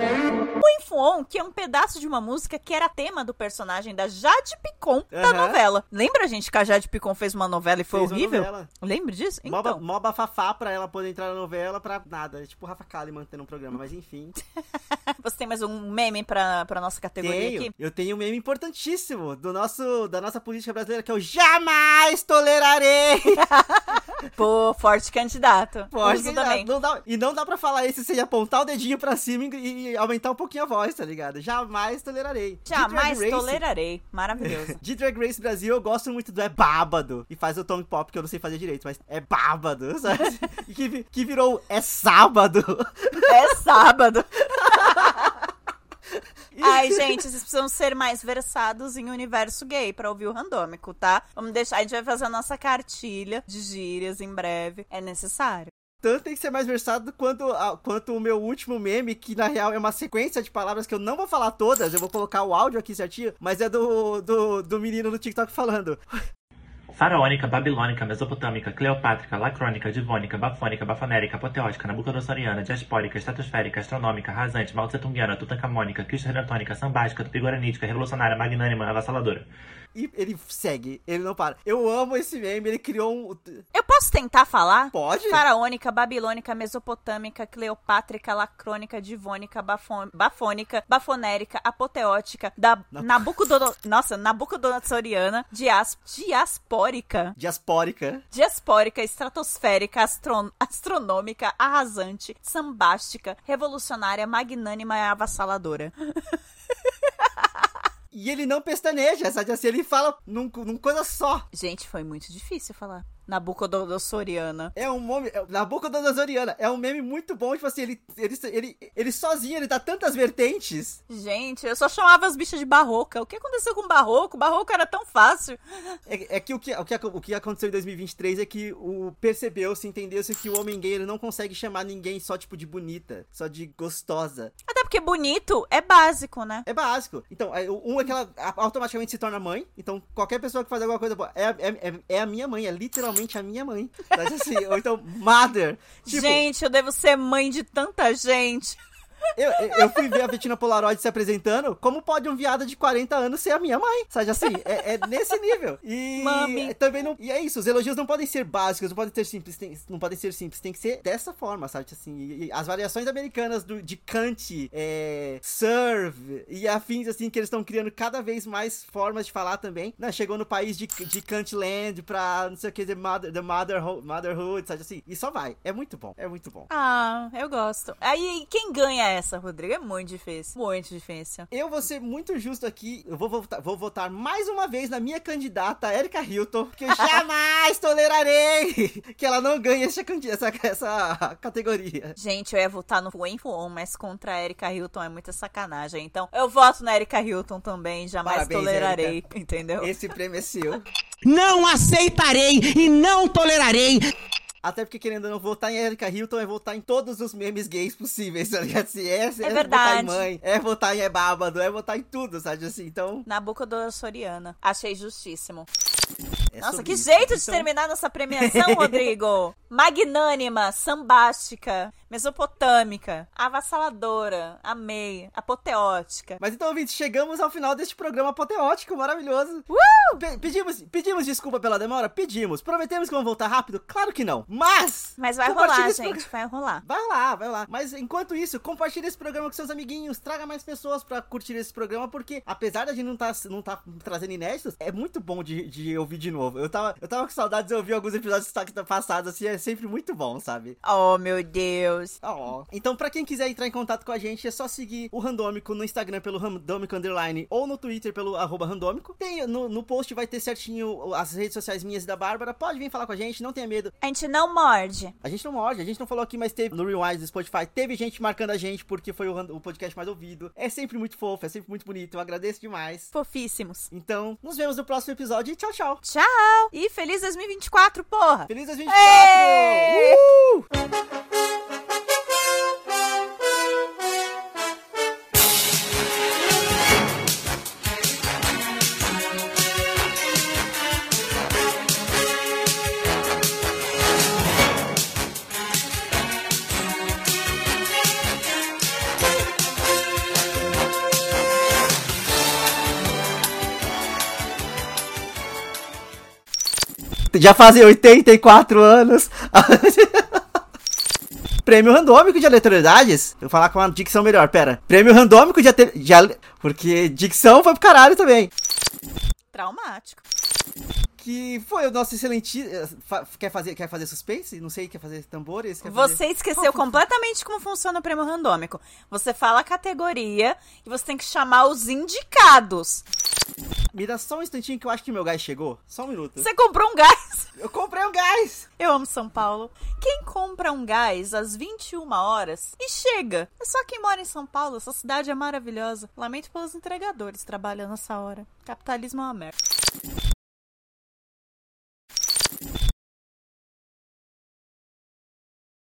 o Infuon, que é um pedaço de uma música que era tema do personagem da Jade Picon da novela. Lembra, gente, que a Jade Picon fez uma novela e foi Fez horrível? Lembra disso? Mó Então, Mó bafafá pra ela poder entrar na novela pra nada. É tipo o Rafa Kalimann tendo um programa, mas enfim. você tem mais um meme pra, pra nossa categoria Tenho. aqui? Eu tenho um meme importantíssimo do nosso, da nossa política brasileira, que é o jamais tolerarei. Pô, forte candidato. Que também. não dá, e não dá pra falar esse sem apontar o dedinho pra cima e, e aumentar um pouquinho a voz, tá ligado? Jamais tolerarei. Jamais Race- tolerarei. Maravilhoso. De Drag Race Brasil, eu gosto muito do É Bábado. E faz o Tom Pop, que eu não sei fazer direito, mas é Bábado, sabe? Que, que virou É Sábado. É sábado. Ai, gente, vocês precisam ser mais versados em universo gay pra ouvir o randômico, tá? Vamos deixar, a gente vai fazer a nossa cartilha de gírias em breve. É necessário. Tanto tem que ser mais versado quanto, a- quanto o meu último meme, que na real é uma sequência de palavras que eu não vou falar todas, eu vou colocar o áudio aqui certinho, mas é do, do, do menino do TikTok falando. Faraônica, babilônica, mesopotâmica, cleopátrica, lacrônica, divônica, bafônica, bafonérica, apoteótica, nabucodossoriana, diaspórica, estratosférica, astronômica, rasante, maltzetunguiana, tutancamônica, cristo-redentónica, sambástica, tupigoranítica, revolucionária, magnânima, avassaladora. E ele segue, ele não para. Eu amo esse meme, ele criou um. Eu posso tentar falar? Pode? Faraônica, babilônica, mesopotâmica, cleopátrica, lacrônica, divônica, bafo- bafônica, bafonérica, apoteótica, da Nabucodono... Nossa, nabucodonosoriana, dias... diaspórica, Diaspórica. diaspórica, estratosférica, astron... astronômica, arrasante, sambástica, revolucionária, magnânima e avassaladora. E ele não pestaneja, sabe assim? Ele fala num, num coisa só. Gente, foi muito difícil falar. Nabucodonosoriana. É um meme. É, na boca da Nazoriana. É um meme muito bom. Tipo assim, ele, ele, ele, ele sozinho, ele dá tantas vertentes. Gente, eu só chamava as bichas de barroca. O que aconteceu com barroco? Barroco era tão fácil. É, é que, o que o que o que aconteceu em 2023 é que o percebeu-se, entendeu-se que o homem gay ele não consegue chamar ninguém só tipo de bonita, só de gostosa. Até porque bonito é básico, né? É básico. Então, um é que ela automaticamente se torna mãe. Então, qualquer pessoa que faz alguma coisa boa é, é, é, é a minha mãe, é literalmente a minha mãe. Sabe assim? Ou então, mother. Tipo, Gente, eu devo ser mãe de tanta gente. Eu, eu- fui ver a Bettina Polaroid se apresentando. Como pode um viado de 40 anos ser a minha mãe? Sabe assim? É, é nesse nível. E Mami. também não. E é isso, os elogios não podem ser básicos, não podem ser simples, tem- não podem ser simples, tem que ser dessa forma, sabe? Assim, e- e as variações americanas do, de Kant, é, serve e afins, assim, que eles estão criando cada vez mais formas de falar também. Né? Chegou no país de, de Kantland pra não sei o que, the, mother, the motherhood, motherhood, sabe assim? E só vai. É muito bom, é muito bom. Ah, eu gosto. Aí, quem ganha essa, Rodrigo? É muito difícil. Muito difícil. Eu vou ser muito justo aqui. Eu vou votar, vou votar mais uma vez na minha candidata, Erika Hilton, porque eu jamais tolerarei que ela não ganhe essa, essa, essa categoria. Gente, eu ia votar no Wen Fuon, mas contra a Erika Hilton é muita sacanagem. Então, eu voto na Erika Hilton também, jamais Parabéns, tolerarei, Erika. entendeu? Esse prêmio é seu. Não aceitarei e não tolerarei. Até porque, querendo ou não, votar em Erika Hilton é votar em todos os memes gays possíveis, tá ligado? Se é, é, votar em verdade. mãe, é votar em é bábado, é votar em tudo, sabe assim? Então, Nabucodonosor Soriana. Achei justíssimo. É Nossa, que isso. jeito de Então- terminar nossa premiação, Rodrigo! Magnânima, sambástica, mesopotâmica, avassaladora, amei, apoteótica. Mas então, ouvintes, chegamos ao final deste programa apoteótico maravilhoso. Pe- pedimos, pedimos desculpa pela demora? Pedimos. Prometemos que vamos voltar rápido? Claro que não. Mas. Mas vai rolar, gente, programa- vai rolar. Vai lá, vai lá. Mas enquanto isso, compartilhe esse programa com seus amiguinhos. Traga mais pessoas pra curtir esse programa, porque apesar da gente não tá, não tá trazendo inéditos, é muito bom de, de ouvir de novo. Eu tava, eu tava com saudades de ouvir alguns episódios passados, assim, é sempre muito bom, sabe? Oh, meu Deus. Ó. Então, pra quem quiser entrar em contato com a gente, é só seguir o Randômico no Instagram pelo Randômico Underline ou no Twitter pelo arroba Randômico. Tem, no, no post vai ter certinho as redes sociais minhas e da Bárbara. Pode vir falar com a gente, não tenha medo. A gente não morde. A gente não morde, a gente não falou aqui, mas teve no Rewind do Spotify, teve gente marcando a gente porque foi o, o podcast mais ouvido. É sempre muito fofo, é sempre muito bonito. Eu agradeço demais. Fofíssimos. Então, nos vemos no próximo episódio e tchau, tchau. Tchau! E feliz 2024, porra! Feliz 2024! Ê! Uh! Já fazem 84 anos. Prêmio randômico de aleatoriedades. Eu vou falar com uma dicção melhor, pera. Prêmio randômico de, ate- de ale- Porque dicção foi pro caralho também. Traumático. Que foi o nosso excelente. eh, fa- Quer fazer, quer fazer suspense? Não sei, quer fazer tambores? Quer fazer... Você esqueceu completamente como funciona o prêmio randômico. Você fala a categoria e você tem que chamar os indicados. Me dá só um instantinho que eu acho que meu gás chegou. Só um minuto. Você comprou um gás? Eu comprei um gás! Eu amo São Paulo. Quem compra um gás às 21 horas e chega? É só quem mora em São Paulo. Essa cidade é maravilhosa. Lamento pelos entregadores trabalhando nessa hora. Capitalismo é uma merda.